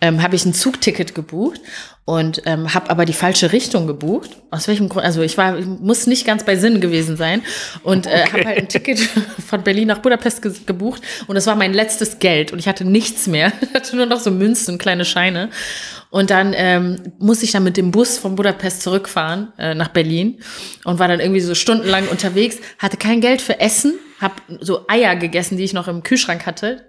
ähm, habe ich ein Zugticket gebucht und ähm, habe aber die falsche Richtung gebucht. Aus welchem Grund? Also ich war, ich muss nicht ganz bei Sinn gewesen sein und äh, okay. habe halt ein Ticket von Berlin nach Budapest ge gebucht und das war mein letztes Geld und ich hatte nichts mehr. Ich hatte nur noch so Münzen, kleine Scheine. Und dann ähm, musste ich dann mit dem Bus von Budapest zurückfahren äh, nach Berlin und war dann irgendwie so stundenlang unterwegs, hatte kein Geld für Essen, habe so Eier gegessen, die ich noch im Kühlschrank hatte,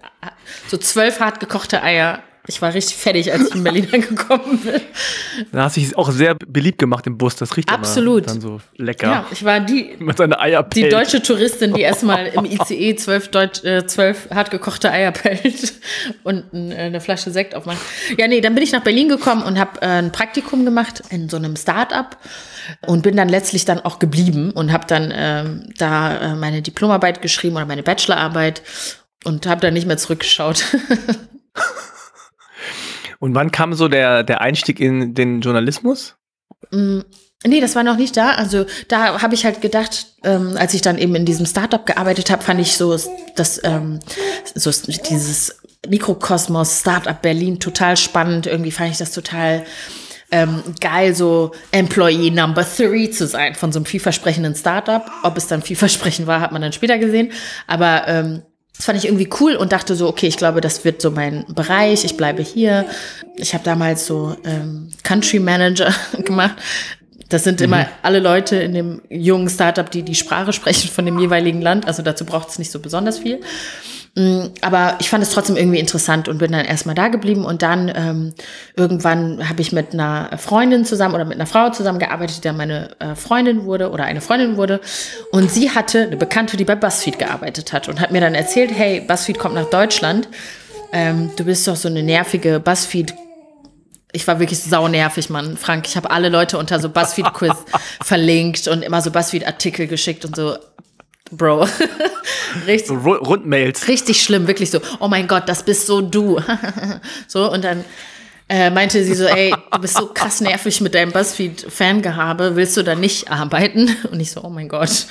so zwölf hart gekochte Eier ich war richtig fertig, als ich in Berlin angekommen bin. Da hast du dich auch sehr beliebt gemacht im Bus. Das riecht Absolut. dann so lecker. Ja, ich war die, Mit seiner die deutsche Touristin, die erstmal im ICE zwölf, Deutsch, äh, zwölf hart gekochte Eier pellt und äh, eine Flasche Sekt aufmacht. Ja, nee, dann bin ich nach Berlin gekommen und habe äh, ein Praktikum gemacht in so einem Start-up und bin dann letztlich dann auch geblieben und habe dann ähm, da äh, meine Diplomarbeit geschrieben oder meine Bachelorarbeit und habe dann nicht mehr zurückgeschaut. Und wann kam so der, der Einstieg in den Journalismus? Mm, nee, das war noch nicht da. Also da habe ich halt gedacht, ähm, als ich dann eben in diesem Startup gearbeitet habe, fand ich so das ähm, so dieses Mikrokosmos Startup Berlin total spannend. Irgendwie fand ich das total ähm, geil, so Employee Number Three zu sein von so einem vielversprechenden Startup. Ob es dann vielversprechend war, hat man dann später gesehen. Aber ähm, das fand ich irgendwie cool und dachte so, okay, ich glaube, das wird so mein Bereich, ich bleibe hier. Ich habe damals so ähm, Country Manager gemacht. Das sind mhm. immer alle Leute in dem jungen Startup, die die Sprache sprechen von dem jeweiligen Land. Also dazu braucht es nicht so besonders viel. Mm, aber ich fand es trotzdem irgendwie interessant und bin dann erstmal da geblieben. Und dann ähm, irgendwann habe ich mit einer Freundin zusammen oder mit einer Frau zusammengearbeitet, die dann meine äh, Freundin wurde oder eine Freundin wurde. Und sie hatte eine Bekannte, die bei BuzzFeed gearbeitet hat und hat mir dann erzählt, hey, BuzzFeed kommt nach Deutschland. Ähm, du bist doch so eine nervige BuzzFeed ich war wirklich sau nervig, Mann. Frank, ich habe alle Leute unter so Buzzfeed-Quiz verlinkt und immer so Buzzfeed-Artikel geschickt und so. Bro. richtig, so Rundmails. Richtig schlimm, wirklich so. Oh mein Gott, das bist so du. so, und dann äh, meinte sie so, ey, du bist so krass nervig mit deinem Buzzfeed-Fangehabe, willst du da nicht arbeiten? Und ich so, oh mein Gott.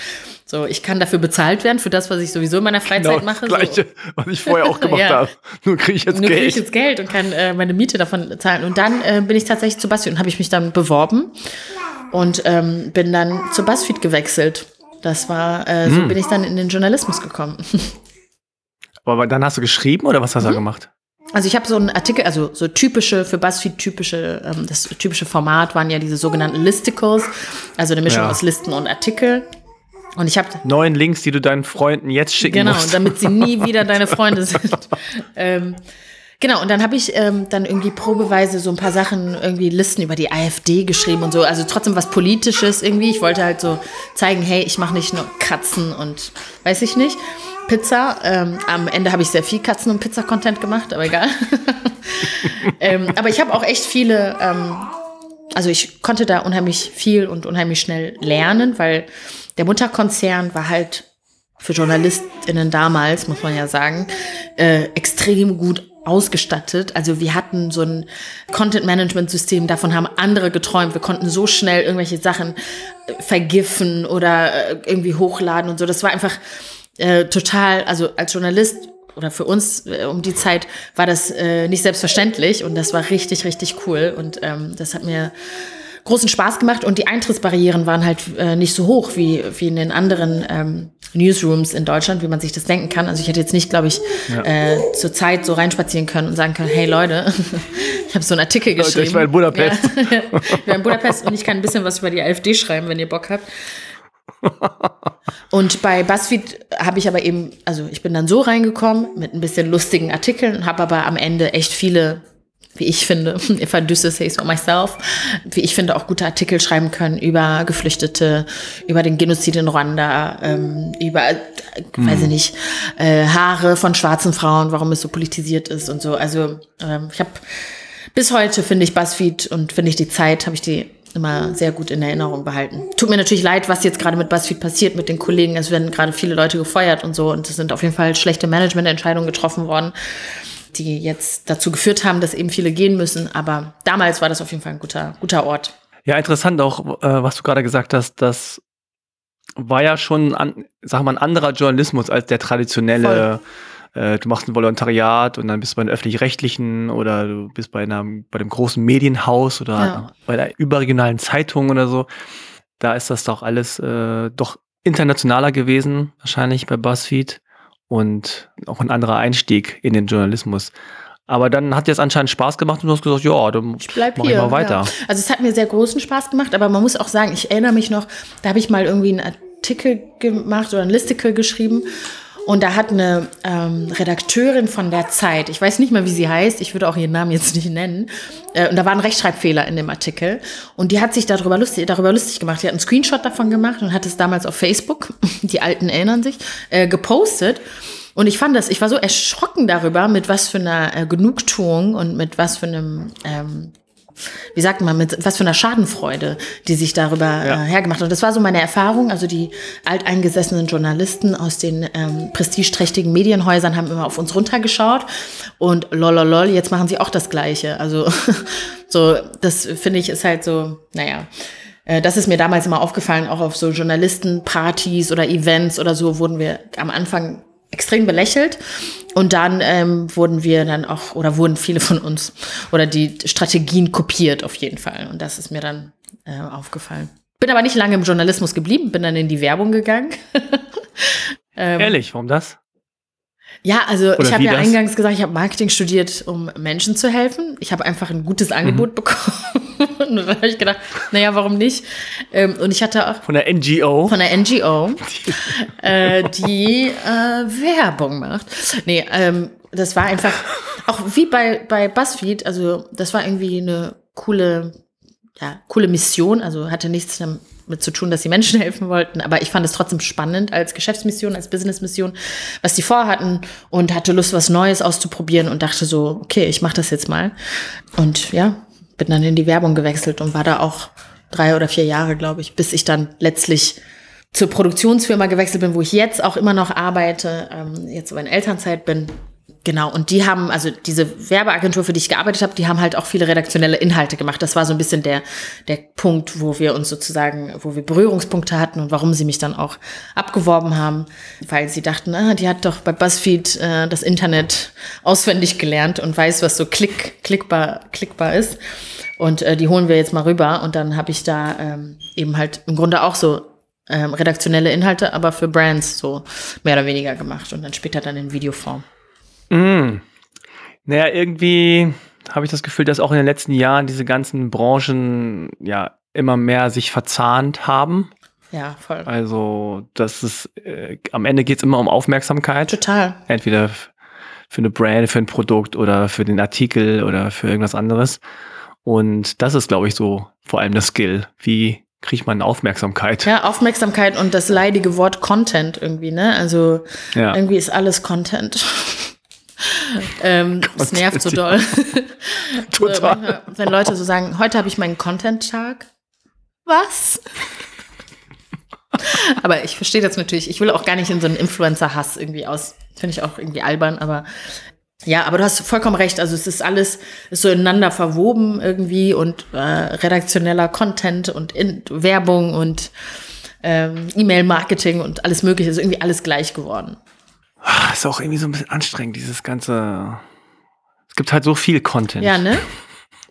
So, ich kann dafür bezahlt werden für das, was ich sowieso in meiner Freizeit genau, mache. Das Gleiche, so. was ich vorher auch gemacht ja. habe. Nur kriege ich jetzt Nur Geld. Nur kriege ich jetzt Geld und kann äh, meine Miete davon zahlen. Und dann äh, bin ich tatsächlich zu BuzzFeed und habe ich mich dann beworben und ähm, bin dann zu BuzzFeed gewechselt. Das war, äh, so hm. bin ich dann in den Journalismus gekommen. Aber dann hast du geschrieben oder was hast du mhm. da gemacht? Also ich habe so einen Artikel, also so typische, für BuzzFeed typische, ähm, das typische Format waren ja diese sogenannten Listicles, also eine Mischung ja. aus Listen und Artikel. Und ich habe neun Links, die du deinen Freunden jetzt schicken genau, musst. Genau, damit sie nie wieder deine Freunde sind. ähm, Genau, und dann habe ich ähm, dann irgendwie probeweise so ein paar Sachen, irgendwie Listen über die AfD geschrieben und so. Also trotzdem was Politisches irgendwie. Ich wollte halt so zeigen, hey, ich mache nicht nur Katzen und weiß ich nicht. Pizza. Ähm, am Ende habe ich sehr viel Katzen- und Pizza-Content gemacht, aber egal. ähm, aber ich habe auch echt viele, ähm, also ich konnte da unheimlich viel und unheimlich schnell lernen, weil der Mutterkonzern war halt für JournalistInnen damals, muss man ja sagen, äh, extrem gut ausgestattet. Also wir hatten so ein Content-Management-System, davon haben andere geträumt. Wir konnten so schnell irgendwelche Sachen äh, vergiffen oder äh, irgendwie hochladen und so. Das war einfach äh, total, also als Journalist oder für uns äh, um die Zeit war das äh, nicht selbstverständlich und das war richtig, richtig cool. Und ähm, das hat mir großen Spaß gemacht und die Eintrittsbarrieren waren halt äh, nicht so hoch wie, wie in den anderen ähm, Newsrooms in Deutschland, wie man sich das denken kann. Also ich hätte jetzt nicht, glaube ich, ja. äh, zur Zeit so reinspazieren können und sagen können, hey Leute, ich habe so einen Artikel geschrieben. Leute, ich war in Budapest. Ja, ich war in Budapest und ich kann ein bisschen was über die AfD schreiben, wenn ihr Bock habt. Und bei BuzzFeed habe ich aber eben, also ich bin dann so reingekommen mit ein bisschen lustigen Artikeln und habe aber am Ende echt viele wie ich finde, if I do say so myself, wie ich finde, auch gute Artikel schreiben können über Geflüchtete, über den Genozid in Ruanda, ähm, über, äh, mhm. weiß ich nicht, äh, Haare von schwarzen Frauen, warum es so politisiert ist und so. Also ähm, ich habe bis heute finde ich BuzzFeed und finde ich die Zeit, habe ich die immer sehr gut in Erinnerung behalten. Tut mir natürlich leid, was jetzt gerade mit BuzzFeed passiert mit den Kollegen. Es werden gerade viele Leute gefeuert und so und es sind auf jeden Fall schlechte Managemententscheidungen getroffen worden die jetzt dazu geführt haben, dass eben viele gehen müssen. Aber damals war das auf jeden Fall ein guter, guter Ort. Ja, interessant auch, äh, was du gerade gesagt hast, das war ja schon, an, sag mal, ein anderer Journalismus als der traditionelle. Äh, du machst ein Volontariat und dann bist du bei den öffentlich-rechtlichen oder du bist bei einer, bei dem großen Medienhaus oder ja. bei der überregionalen Zeitung oder so. Da ist das doch alles äh, doch internationaler gewesen, wahrscheinlich bei BuzzFeed und auch ein anderer Einstieg in den Journalismus. Aber dann hat dir es anscheinend Spaß gemacht und du hast gesagt, ja, dann ich bleib mach hier, ich mal weiter. Ja. Also es hat mir sehr großen Spaß gemacht, aber man muss auch sagen, ich erinnere mich noch, da habe ich mal irgendwie einen Artikel gemacht oder ein Listicle geschrieben und da hat eine ähm, Redakteurin von der Zeit, ich weiß nicht mehr, wie sie heißt, ich würde auch ihren Namen jetzt nicht nennen, äh, und da war ein Rechtschreibfehler in dem Artikel. Und die hat sich darüber lustig, darüber lustig gemacht. Die hat einen Screenshot davon gemacht und hat es damals auf Facebook, die Alten erinnern sich, äh, gepostet. Und ich fand das, ich war so erschrocken darüber, mit was für einer äh, Genugtuung und mit was für einem ähm, wie sagt man, mit was für einer Schadenfreude, die sich darüber ja. äh, hergemacht hat. Und das war so meine Erfahrung. Also die alteingesessenen Journalisten aus den ähm, prestigeträchtigen Medienhäusern haben immer auf uns runtergeschaut und lololol, jetzt machen sie auch das Gleiche. Also so, das finde ich ist halt so, naja. Äh, das ist mir damals immer aufgefallen, auch auf so Journalistenpartys oder Events oder so wurden wir am Anfang extrem belächelt. Und dann ähm, wurden wir dann auch, oder wurden viele von uns, oder die Strategien kopiert auf jeden Fall. Und das ist mir dann äh, aufgefallen. Bin aber nicht lange im Journalismus geblieben, bin dann in die Werbung gegangen. ähm, Ehrlich, warum das? Ja, also Oder ich habe ja das? eingangs gesagt, ich habe Marketing studiert, um Menschen zu helfen. Ich habe einfach ein gutes Angebot mhm. bekommen. Und dann habe ich gedacht, naja, warum nicht? Ähm, und ich hatte auch. Von der NGO. Von der NGO, äh, die äh, Werbung macht. Nee, ähm, das war einfach, auch wie bei, bei BuzzFeed, also das war irgendwie eine coole, ja, coole Mission, also hatte nichts damit mit zu tun, dass sie Menschen helfen wollten. Aber ich fand es trotzdem spannend als Geschäftsmission, als Businessmission, was die vorhatten und hatte Lust, was Neues auszuprobieren und dachte so, okay, ich mache das jetzt mal. Und ja, bin dann in die Werbung gewechselt und war da auch drei oder vier Jahre, glaube ich, bis ich dann letztlich zur Produktionsfirma gewechselt bin, wo ich jetzt auch immer noch arbeite, ähm, jetzt aber in Elternzeit bin Genau, und die haben, also diese Werbeagentur, für die ich gearbeitet habe, die haben halt auch viele redaktionelle Inhalte gemacht. Das war so ein bisschen der, der Punkt, wo wir uns sozusagen, wo wir Berührungspunkte hatten und warum sie mich dann auch abgeworben haben, weil sie dachten, ah, die hat doch bei BuzzFeed äh, das Internet auswendig gelernt und weiß, was so klick, klickbar, klickbar ist. Und äh, die holen wir jetzt mal rüber. Und dann habe ich da ähm, eben halt im Grunde auch so ähm, redaktionelle Inhalte, aber für Brands so mehr oder weniger gemacht und dann später dann in Videoform. Mm. Naja, irgendwie habe ich das Gefühl, dass auch in den letzten Jahren diese ganzen Branchen ja immer mehr sich verzahnt haben. Ja, voll. Also, das ist, äh, am Ende geht es immer um Aufmerksamkeit. Total. Entweder für eine Brand, für ein Produkt oder für den Artikel oder für irgendwas anderes. Und das ist, glaube ich, so vor allem das Skill. Wie kriegt man Aufmerksamkeit? Ja, Aufmerksamkeit und das leidige Wort Content irgendwie, ne? Also ja. irgendwie ist alles Content. ähm, das nervt so doll. Total. so, manchmal, wenn Leute so sagen, heute habe ich meinen Content-Tag. Was? aber ich verstehe das natürlich. Ich will auch gar nicht in so einen Influencer-Hass irgendwie aus. Finde ich auch irgendwie albern, aber ja, aber du hast vollkommen recht. Also es ist alles ist so ineinander verwoben irgendwie und äh, redaktioneller Content und in Werbung und ähm, E-Mail-Marketing und alles Mögliche. Ist irgendwie alles gleich geworden. Ah, ist auch irgendwie so ein bisschen anstrengend, dieses ganze. Es gibt halt so viel Content. Ja, ne?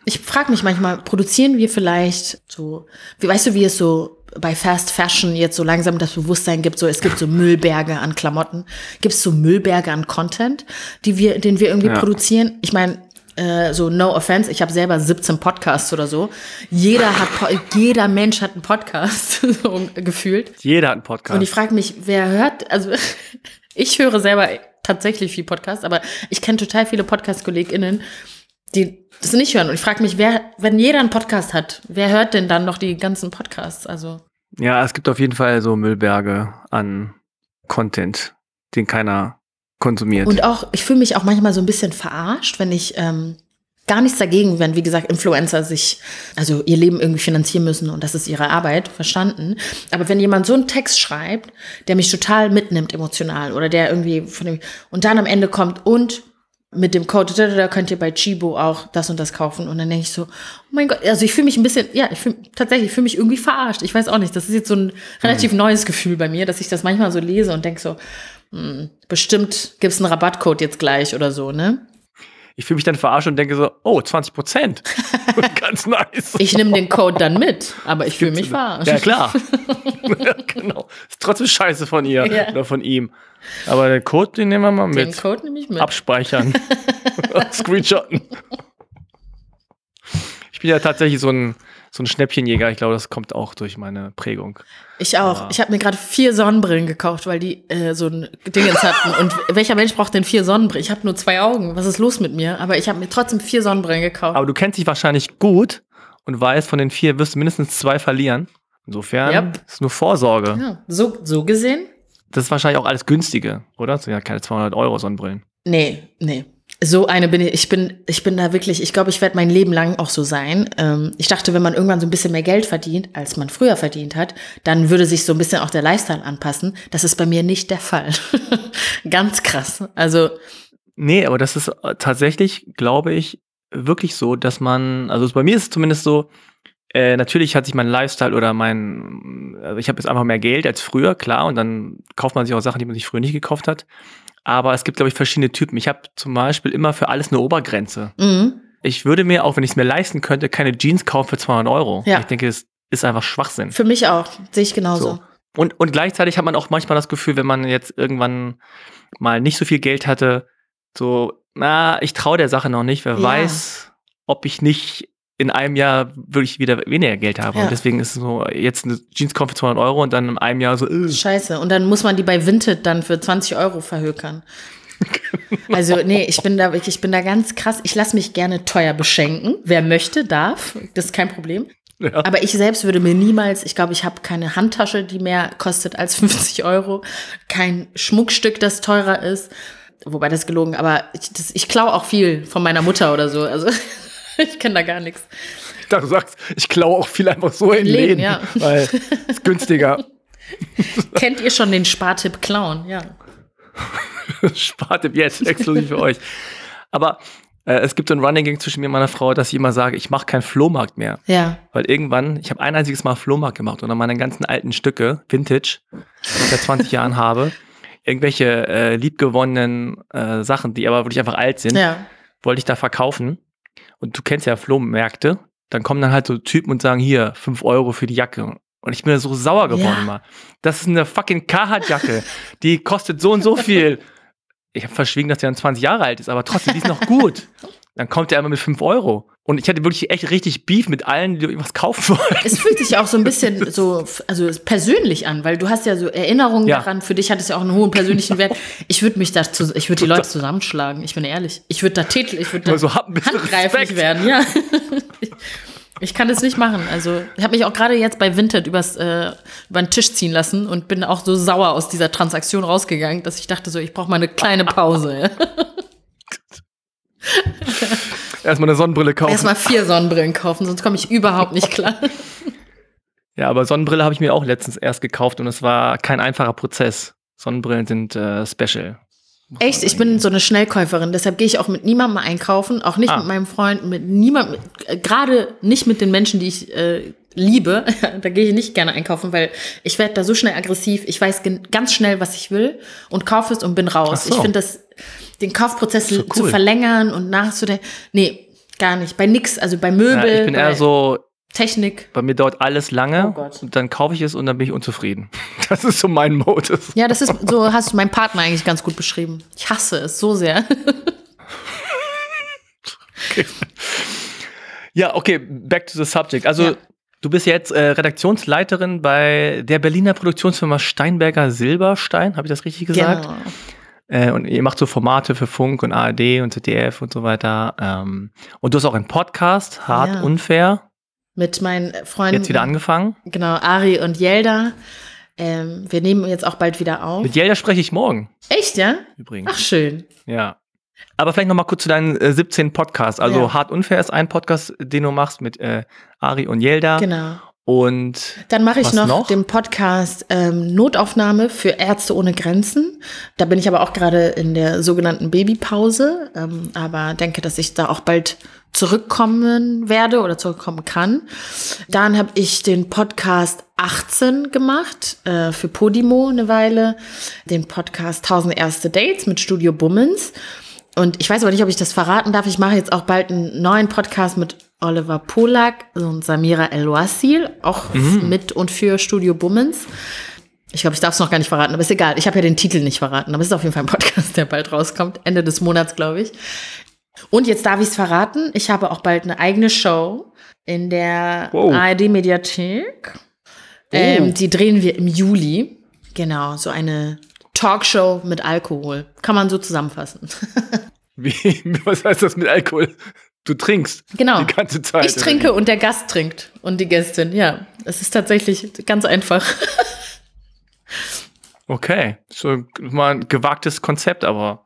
Ich frage mich manchmal, produzieren wir vielleicht so, wie weißt du, wie es so bei Fast Fashion jetzt so langsam das Bewusstsein gibt, so es gibt so Müllberge an Klamotten, gibt es so Müllberge an Content, die wir, den wir irgendwie ja. produzieren. Ich meine, äh, so no offense, ich habe selber 17 Podcasts oder so. Jeder hat, jeder Mensch hat einen Podcast, so gefühlt. Jeder hat einen Podcast. Und ich frage mich, wer hört, also ich höre selber tatsächlich viel Podcast, aber ich kenne total viele Podcast-KollegInnen, die das nicht hören. Und ich frage mich, wer, wenn jeder einen Podcast hat, wer hört denn dann noch die ganzen Podcasts? Also. Ja, es gibt auf jeden Fall so Müllberge an Content, den keiner konsumiert. Und auch, ich fühle mich auch manchmal so ein bisschen verarscht, wenn ich ähm, gar nichts dagegen, wenn, wie gesagt, Influencer sich, also ihr Leben irgendwie finanzieren müssen und das ist ihre Arbeit, verstanden. Aber wenn jemand so einen Text schreibt, der mich total mitnimmt emotional oder der irgendwie von dem, und dann am Ende kommt und mit dem Code, da, da könnt ihr bei Chibo auch das und das kaufen. Und dann denke ich so, oh mein Gott, also ich fühle mich ein bisschen, ja, ich fühle tatsächlich, ich fühle mich irgendwie verarscht. Ich weiß auch nicht, das ist jetzt so ein relativ mhm. neues Gefühl bei mir, dass ich das manchmal so lese und denke so, hm, bestimmt gibt es einen Rabattcode jetzt gleich oder so, ne? Ich fühle mich dann verarscht und denke so, oh, 20 Prozent. Ganz nice. Ich nehme den Code dann mit, aber ich fühle mich verarscht. Ja, klar. ja, genau. Ist trotzdem scheiße von ihr ja. oder von ihm. Aber den Code, den nehmen wir mal mit. Den Code nehme ich mit. Abspeichern. Screenshotten. Ich bin ja tatsächlich so ein, so ein Schnäppchenjäger. Ich glaube, das kommt auch durch meine Prägung. Ich auch. Aber ich habe mir gerade vier Sonnenbrillen gekauft, weil die äh, so ein Dingens hatten. Und welcher Mensch braucht denn vier Sonnenbrillen? Ich habe nur zwei Augen. Was ist los mit mir? Aber ich habe mir trotzdem vier Sonnenbrillen gekauft. Aber du kennst dich wahrscheinlich gut und weißt, von den vier wirst du mindestens zwei verlieren. Insofern yep. ist nur Vorsorge. Ja, so, so gesehen das ist wahrscheinlich auch alles günstige, oder? Das sind ja keine 200 Euro Sonnenbrillen. Nee, nee. So eine bin ich. Ich bin, ich bin da wirklich, ich glaube, ich werde mein Leben lang auch so sein. Ähm, ich dachte, wenn man irgendwann so ein bisschen mehr Geld verdient, als man früher verdient hat, dann würde sich so ein bisschen auch der Lifestyle anpassen. Das ist bei mir nicht der Fall. Ganz krass. Also. Nee, aber das ist äh, tatsächlich, glaube ich, wirklich so, dass man, also bei mir ist es zumindest so, äh, natürlich hat sich mein Lifestyle oder mein, also ich habe jetzt einfach mehr Geld als früher, klar, und dann kauft man sich auch Sachen, die man sich früher nicht gekauft hat. Aber es gibt, glaube ich, verschiedene Typen. Ich habe zum Beispiel immer für alles eine Obergrenze. Mhm. Ich würde mir, auch wenn ich es mir leisten könnte, keine Jeans kaufen für 200 Euro. Ja. Ich denke, das ist einfach Schwachsinn. Für mich auch, sehe ich genauso. So. Und, und gleichzeitig hat man auch manchmal das Gefühl, wenn man jetzt irgendwann mal nicht so viel Geld hatte, so, na, ich traue der Sache noch nicht, wer ja. weiß, ob ich nicht in einem Jahr wirklich wieder weniger Geld habe. Ja. Und deswegen ist es so, jetzt eine Jeans kaufen für 200 Euro und dann in einem Jahr so, äh. Scheiße. Und dann muss man die bei Vinted dann für 20 Euro verhökern. Also, nee, ich bin da wirklich, ich bin da ganz krass. Ich lasse mich gerne teuer beschenken. Wer möchte, darf. Das ist kein Problem. Ja. Aber ich selbst würde mir niemals, ich glaube, ich habe keine Handtasche, die mehr kostet als 50 Euro. Kein Schmuckstück, das teurer ist. Wobei das gelogen, aber ich, das, ich klaue auch viel von meiner Mutter oder so. Also ich kenne da gar nichts. Ich dachte, du sagst, ich klaue auch viel einfach so in Läden, Läden ja. weil es günstiger. Kennt ihr schon den Spartipp Clown? Ja. Spartipp jetzt, exklusiv für euch. Aber äh, es gibt so ein Running Gang zwischen mir und meiner Frau, dass ich immer sage, ich mache keinen Flohmarkt mehr. Ja. Weil irgendwann, ich habe ein einziges Mal Flohmarkt gemacht und dann meine ganzen alten Stücke, Vintage, die ich seit 20 Jahren habe, irgendwelche äh, liebgewonnenen äh, Sachen, die aber wirklich einfach alt sind, ja. wollte ich da verkaufen und du kennst ja Flohmärkte, dann kommen dann halt so Typen und sagen, hier, 5 Euro für die Jacke. Und ich bin da so sauer geworden ja. mal. Das ist eine fucking Carhartt-Jacke. die kostet so und so viel. Ich habe verschwiegen, dass die dann 20 Jahre alt ist, aber trotzdem, die ist noch gut. dann kommt er immer mit 5 Euro. Und ich hatte wirklich echt richtig Beef mit allen, die irgendwas kaufen wollen. Es fühlt sich auch so ein bisschen so, also persönlich an, weil du hast ja so Erinnerungen ja. daran. Für dich hat es ja auch einen hohen persönlichen Wert. Ich würde mich dazu, ich würde die Leute zusammenschlagen. Ich bin ehrlich. Ich würde da Titel, ich würde da so handgreiflich werden, ja. Ich kann das nicht machen. Also ich habe mich auch gerade jetzt bei Vinted übers, äh, über den Tisch ziehen lassen und bin auch so sauer aus dieser Transaktion rausgegangen, dass ich dachte so, ich brauche mal eine kleine Pause. Erstmal eine Sonnenbrille kaufen. Erstmal vier Sonnenbrillen kaufen, sonst komme ich überhaupt nicht klar. Ja, aber Sonnenbrille habe ich mir auch letztens erst gekauft und es war kein einfacher Prozess. Sonnenbrillen sind äh, special. Echt? Ich bin so eine Schnellkäuferin, deshalb gehe ich auch mit niemandem einkaufen, auch nicht ah. mit meinem Freund, mit niemandem, äh, gerade nicht mit den Menschen, die ich äh, liebe. da gehe ich nicht gerne einkaufen, weil ich werde da so schnell aggressiv. Ich weiß ganz schnell, was ich will und kaufe es und bin raus. So. Ich finde das, den Kaufprozess so cool. zu verlängern und nachzudenken. Nee, gar nicht. Bei nix, also bei Möbel. Ja, ich bin eher so Technik. Bei mir dauert alles lange oh und dann kaufe ich es und dann bin ich unzufrieden. Das ist so mein Modus. Ja, das ist so hast du meinen Partner eigentlich ganz gut beschrieben. Ich hasse es so sehr. okay. Ja, okay, back to the subject. Also ja. du bist jetzt äh, Redaktionsleiterin bei der Berliner Produktionsfirma Steinberger Silberstein, habe ich das richtig gesagt? Genau. Äh, und ihr macht so Formate für Funk und ARD und ZDF und so weiter. Ähm, und du hast auch einen Podcast, Hart ja. Unfair mit meinen Freunden. Jetzt wieder angefangen? Genau, Ari und Jelda. Ähm, wir nehmen jetzt auch bald wieder auf. Mit Jelda spreche ich morgen. Echt, ja? Übrigens. Ach, schön. Ja. Aber vielleicht noch mal kurz zu deinen äh, 17 Podcasts. Also ja. Hart Unfair ist ein Podcast, den du machst mit äh, Ari und Jelda. Genau. Und dann mache ich noch, noch, den Podcast ähm, Notaufnahme für Ärzte ohne Grenzen. Da bin ich aber auch gerade in der sogenannten Babypause, ähm, aber denke, dass ich da auch bald zurückkommen werde oder zurückkommen kann. Dann habe ich den Podcast 18 gemacht äh, für Podimo eine Weile, den Podcast 1000 erste Dates mit Studio Bummens. Und ich weiß aber nicht, ob ich das verraten darf. Ich mache jetzt auch bald einen neuen Podcast mit Oliver Polak und Samira El-Wassil, auch mhm. mit und für Studio Bummens. Ich glaube, ich darf es noch gar nicht verraten, aber ist egal. Ich habe ja den Titel nicht verraten, aber es ist auf jeden Fall ein Podcast, der bald rauskommt, Ende des Monats, glaube ich. Und jetzt darf ich es verraten. Ich habe auch bald eine eigene Show in der wow. ARD-Mediathek. Oh. Ähm, die drehen wir im Juli. Genau, so eine Talkshow mit Alkohol. Kann man so zusammenfassen. Wie, was heißt das mit Alkohol? Du trinkst. Genau. Die ganze Zeit. Ich trinke und der Gast trinkt. Und die Gästin, ja. Es ist tatsächlich ganz einfach. okay. So mal ein gewagtes Konzept, aber.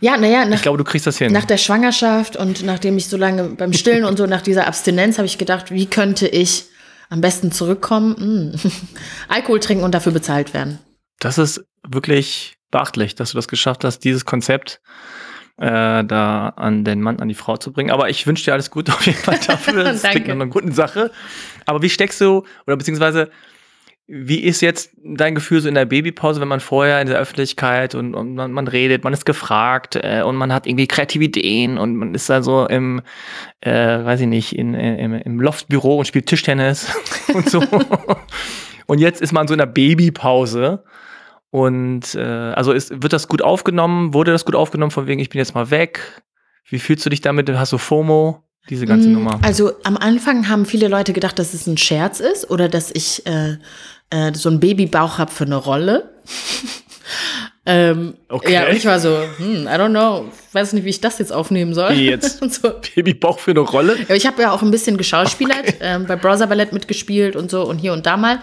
Ja, naja. Ich glaube, du kriegst das hin. Nach der Schwangerschaft und nachdem ich so lange beim Stillen und so nach dieser Abstinenz habe ich gedacht, wie könnte ich am besten zurückkommen? Hm. Alkohol trinken und dafür bezahlt werden. Das ist wirklich beachtlich, dass du das geschafft hast, dieses Konzept äh, da an den Mann, an die Frau zu bringen. Aber ich wünsche dir alles Gute auf jeden Fall dafür. Das klingt nach einer guten Sache. Aber wie steckst du, oder beziehungsweise, wie ist jetzt dein Gefühl so in der Babypause, wenn man vorher in der Öffentlichkeit und, und man, man, redet, man ist gefragt äh, und man hat irgendwie kreative Ideen und man ist da so im, äh, weiß ich nicht, in, im, im Loftbüro und spielt Tischtennis und so. und jetzt ist man so in der Babypause und äh, also ist, wird das gut aufgenommen? Wurde das gut aufgenommen von wegen, ich bin jetzt mal weg? Wie fühlst du dich damit? Hast du FOMO? Diese ganze mm, Nummer. Also am Anfang haben viele Leute gedacht, dass es ein Scherz ist oder dass ich äh, äh, so einen Babybauch habe für eine Rolle. ähm, okay. Ja, ich war so, hm, I don't know, weiß nicht, wie ich das jetzt aufnehmen soll. Wie jetzt? so. Babybauch für eine Rolle? Ja, ich habe ja auch ein bisschen geschauspielert, okay. ähm, bei Browser Ballett mitgespielt und so und hier und da mal.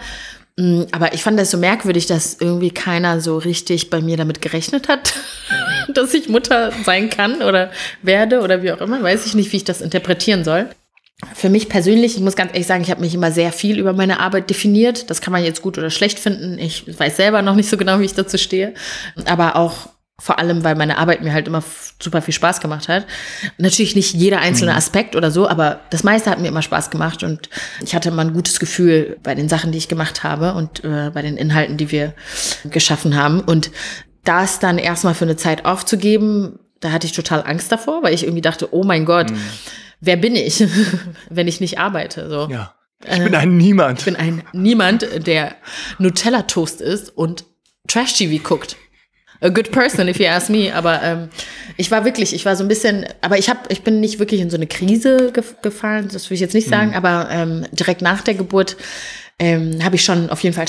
Mm, aber ich fand das so merkwürdig, dass irgendwie keiner so richtig bei mir damit gerechnet hat, dass ich Mutter sein kann oder werde oder wie auch immer. Weiß ich nicht, wie ich das interpretieren soll. Für mich persönlich, ich muss ganz ehrlich sagen, ich habe mich immer sehr viel über meine Arbeit definiert. Das kann man jetzt gut oder schlecht finden. Ich weiß selber noch nicht so genau, wie ich dazu stehe. Aber auch vor allem, weil meine Arbeit mir halt immer super viel Spaß gemacht hat. Natürlich nicht jeder einzelne mhm. Aspekt oder so, aber das meiste hat mir immer Spaß gemacht und ich hatte immer ein gutes Gefühl bei den Sachen, die ich gemacht habe und äh, bei den Inhalten, die wir geschaffen haben. Und das dann erstmal für eine Zeit aufzugeben, da hatte ich total Angst davor, weil ich irgendwie dachte, oh mein Gott, mhm. wer bin ich, wenn ich nicht arbeite? So. Ja. Ich bin ein Niemand. Ich bin ein Niemand, der Nutella-Toast ist und Trash-TV guckt a good person, if you ask me. Aber ähm, ich war wirklich, ich war so ein bisschen, aber ich habe, ich bin nicht wirklich in so eine Krise ge gefallen, das will ich jetzt nicht sagen, mhm. aber ähm, direkt nach der Geburt ähm, habe ich schon auf jeden Fall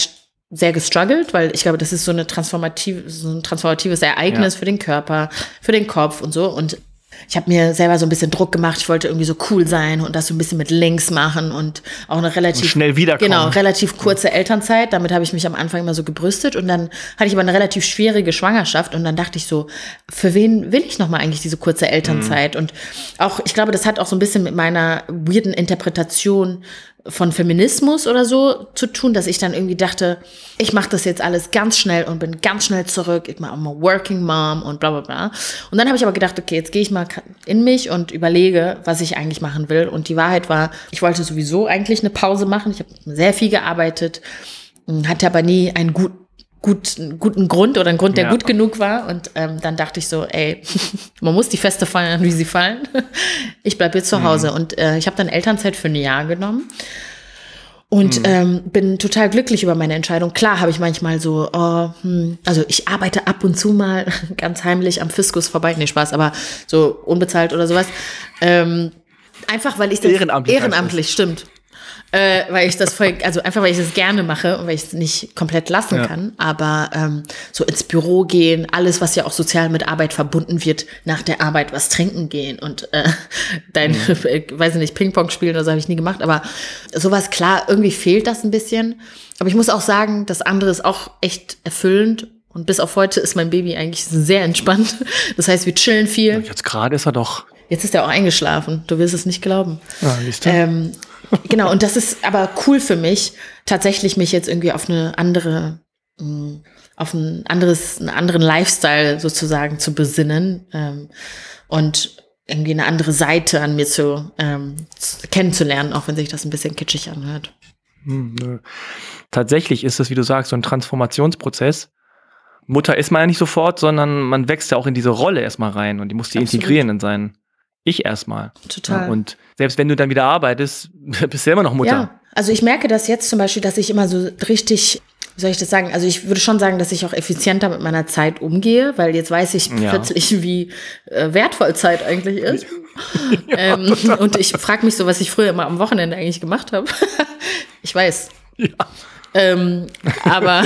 sehr gestruggelt, weil ich glaube, das ist so eine transformative, so ein transformatives Ereignis ja. für den Körper, für den Kopf und so. Und ich habe mir selber so ein bisschen Druck gemacht. Ich wollte irgendwie so cool sein und das so ein bisschen mit Links machen und auch eine relativ und schnell wiederkommen. Genau, relativ kurze Elternzeit. Damit habe ich mich am Anfang immer so gebrüstet und dann hatte ich aber eine relativ schwierige Schwangerschaft und dann dachte ich so, für wen will ich noch mal eigentlich diese kurze Elternzeit? Mhm. Und auch, ich glaube, das hat auch so ein bisschen mit meiner weirden Interpretation von Feminismus oder so zu tun, dass ich dann irgendwie dachte, ich mache das jetzt alles ganz schnell und bin ganz schnell zurück. Ich mache mal Working Mom und bla bla bla. Und dann habe ich aber gedacht, okay, jetzt gehe ich mal in mich und überlege, was ich eigentlich machen will. Und die Wahrheit war, ich wollte sowieso eigentlich eine Pause machen. Ich habe sehr viel gearbeitet, hatte aber nie einen guten gut, guten Grund oder einen Grund, der ja. gut genug war. Und ähm, dann dachte ich so, ey, man muss die Feste feiern, wie sie fallen. ich bleibe jetzt zu mhm. Hause. Mhm. Und äh, ich habe dann Elternzeit für ein Jahr genommen. Und mhm. ähm, bin total glücklich über meine Entscheidung. Klar habe ich manchmal so, oh, hm, also ich arbeite ab und zu mal ganz heimlich am Fiskus vorbei. Nee, Spaß, aber so unbezahlt oder sowas. Ähm, einfach weil ich das ehrenamtlich, ehrenamtlich stimmt äh, weil ich das voll, also einfach weil ich das gerne mache und weil ich es nicht komplett lassen ja. kann. Aber ähm, so ins Büro gehen, alles, was ja auch sozial mit Arbeit verbunden wird, nach der Arbeit was trinken gehen und äh, dein, mhm. weiß ich nicht, Ping-Pong spielen oder so habe ich nie gemacht. Aber sowas, klar, irgendwie fehlt das ein bisschen. Aber ich muss auch sagen, das andere ist auch echt erfüllend und bis auf heute ist mein Baby eigentlich sehr entspannt. Das heißt, wir chillen viel. Jetzt gerade ist er doch. Jetzt ist er auch eingeschlafen. Du wirst es nicht glauben. Ja, ähm, genau, und das ist aber cool für mich, tatsächlich mich jetzt irgendwie auf eine andere, mm, auf ein anderes, einen anderen Lifestyle sozusagen zu besinnen ähm, und irgendwie eine andere Seite an mir zu ähm, kennenzulernen, auch wenn sich das ein bisschen kitschig anhört. Hm, Tatsächlich ist das, wie du sagst, so ein Transformationsprozess. Mutter ist man ja nicht sofort, sondern man wächst ja auch in diese Rolle erstmal rein und die muss die Absolut. integrieren in sein ich erstmal. Total. Ja, und selbst wenn du dann wieder arbeitest, bist du immer noch Mutter. Ja, also ich merke das jetzt zum Beispiel, dass ich immer so richtig, wie soll ich das sagen? Also ich würde schon sagen, dass ich auch effizienter mit meiner Zeit umgehe, weil jetzt weiß ich ja. plötzlich, wie äh, wertvoll Zeit eigentlich ist. ähm, und ich frage mich so, was ich früher immer am Wochenende eigentlich gemacht habe. ich weiß. Ja. Ähm, aber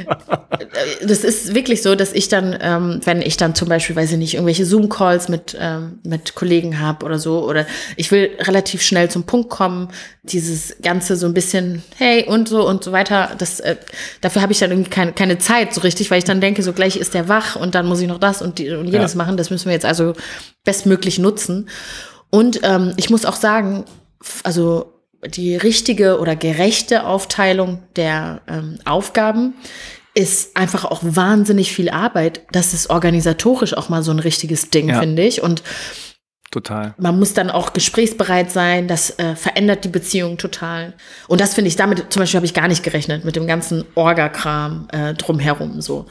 das ist wirklich so, dass ich dann, ähm, wenn ich dann zum Beispiel, weiß ich nicht, irgendwelche Zoom-Calls mit, ähm, mit Kollegen habe oder so, oder ich will relativ schnell zum Punkt kommen, dieses Ganze so ein bisschen, hey und so und so weiter, das, äh, dafür habe ich dann irgendwie keine, keine Zeit so richtig, weil ich dann denke, so gleich ist der wach und dann muss ich noch das und, die, und jenes ja. machen. Das müssen wir jetzt also bestmöglich nutzen. Und ähm, ich muss auch sagen, also die richtige oder gerechte Aufteilung der ähm, Aufgaben ist einfach auch wahnsinnig viel Arbeit. Das ist organisatorisch auch mal so ein richtiges Ding, ja. finde ich. Und Total. Man muss dann auch gesprächsbereit sein. Das äh, verändert die Beziehung total. Und das finde ich, damit zum Beispiel habe ich gar nicht gerechnet, mit dem ganzen Orga-Kram äh, drumherum so.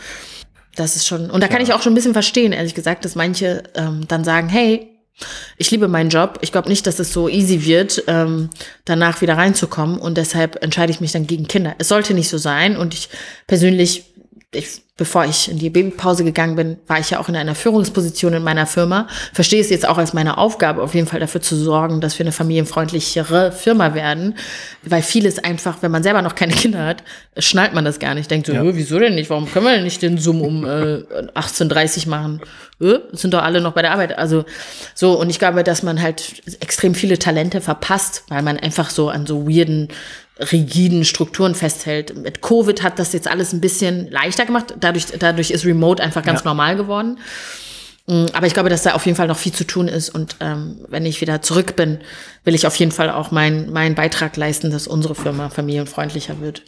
Das ist schon, und da kann ja. ich auch schon ein bisschen verstehen, ehrlich gesagt, dass manche ähm, dann sagen, hey, ich liebe meinen Job. Ich glaube nicht, dass es so easy wird, ähm, danach wieder reinzukommen. Und deshalb entscheide ich mich dann gegen Kinder. Es sollte nicht so sein. Und ich persönlich, ich bevor ich in die Babypause gegangen bin, war ich ja auch in einer Führungsposition in meiner Firma. Verstehe es jetzt auch als meine Aufgabe, auf jeden Fall dafür zu sorgen, dass wir eine familienfreundlichere Firma werden. Weil vieles einfach, wenn man selber noch keine Kinder hat, schnallt man das gar nicht. Denkt so, ja. wieso denn nicht? Warum können wir denn nicht den Zoom um äh, 18.30 machen? Äh, sind doch alle noch bei der Arbeit. Also so, und ich glaube, dass man halt extrem viele Talente verpasst, weil man einfach so an so weirden rigiden Strukturen festhält. Mit Covid hat das jetzt alles ein bisschen leichter gemacht. Dadurch, dadurch ist Remote einfach ganz ja. normal geworden. Mm, aber ich glaube, dass da auf jeden Fall noch viel zu tun ist. Und ähm, wenn ich wieder zurück bin, will ich auf jeden Fall auch meinen meinen Beitrag leisten, dass unsere Firma familienfreundlicher wird.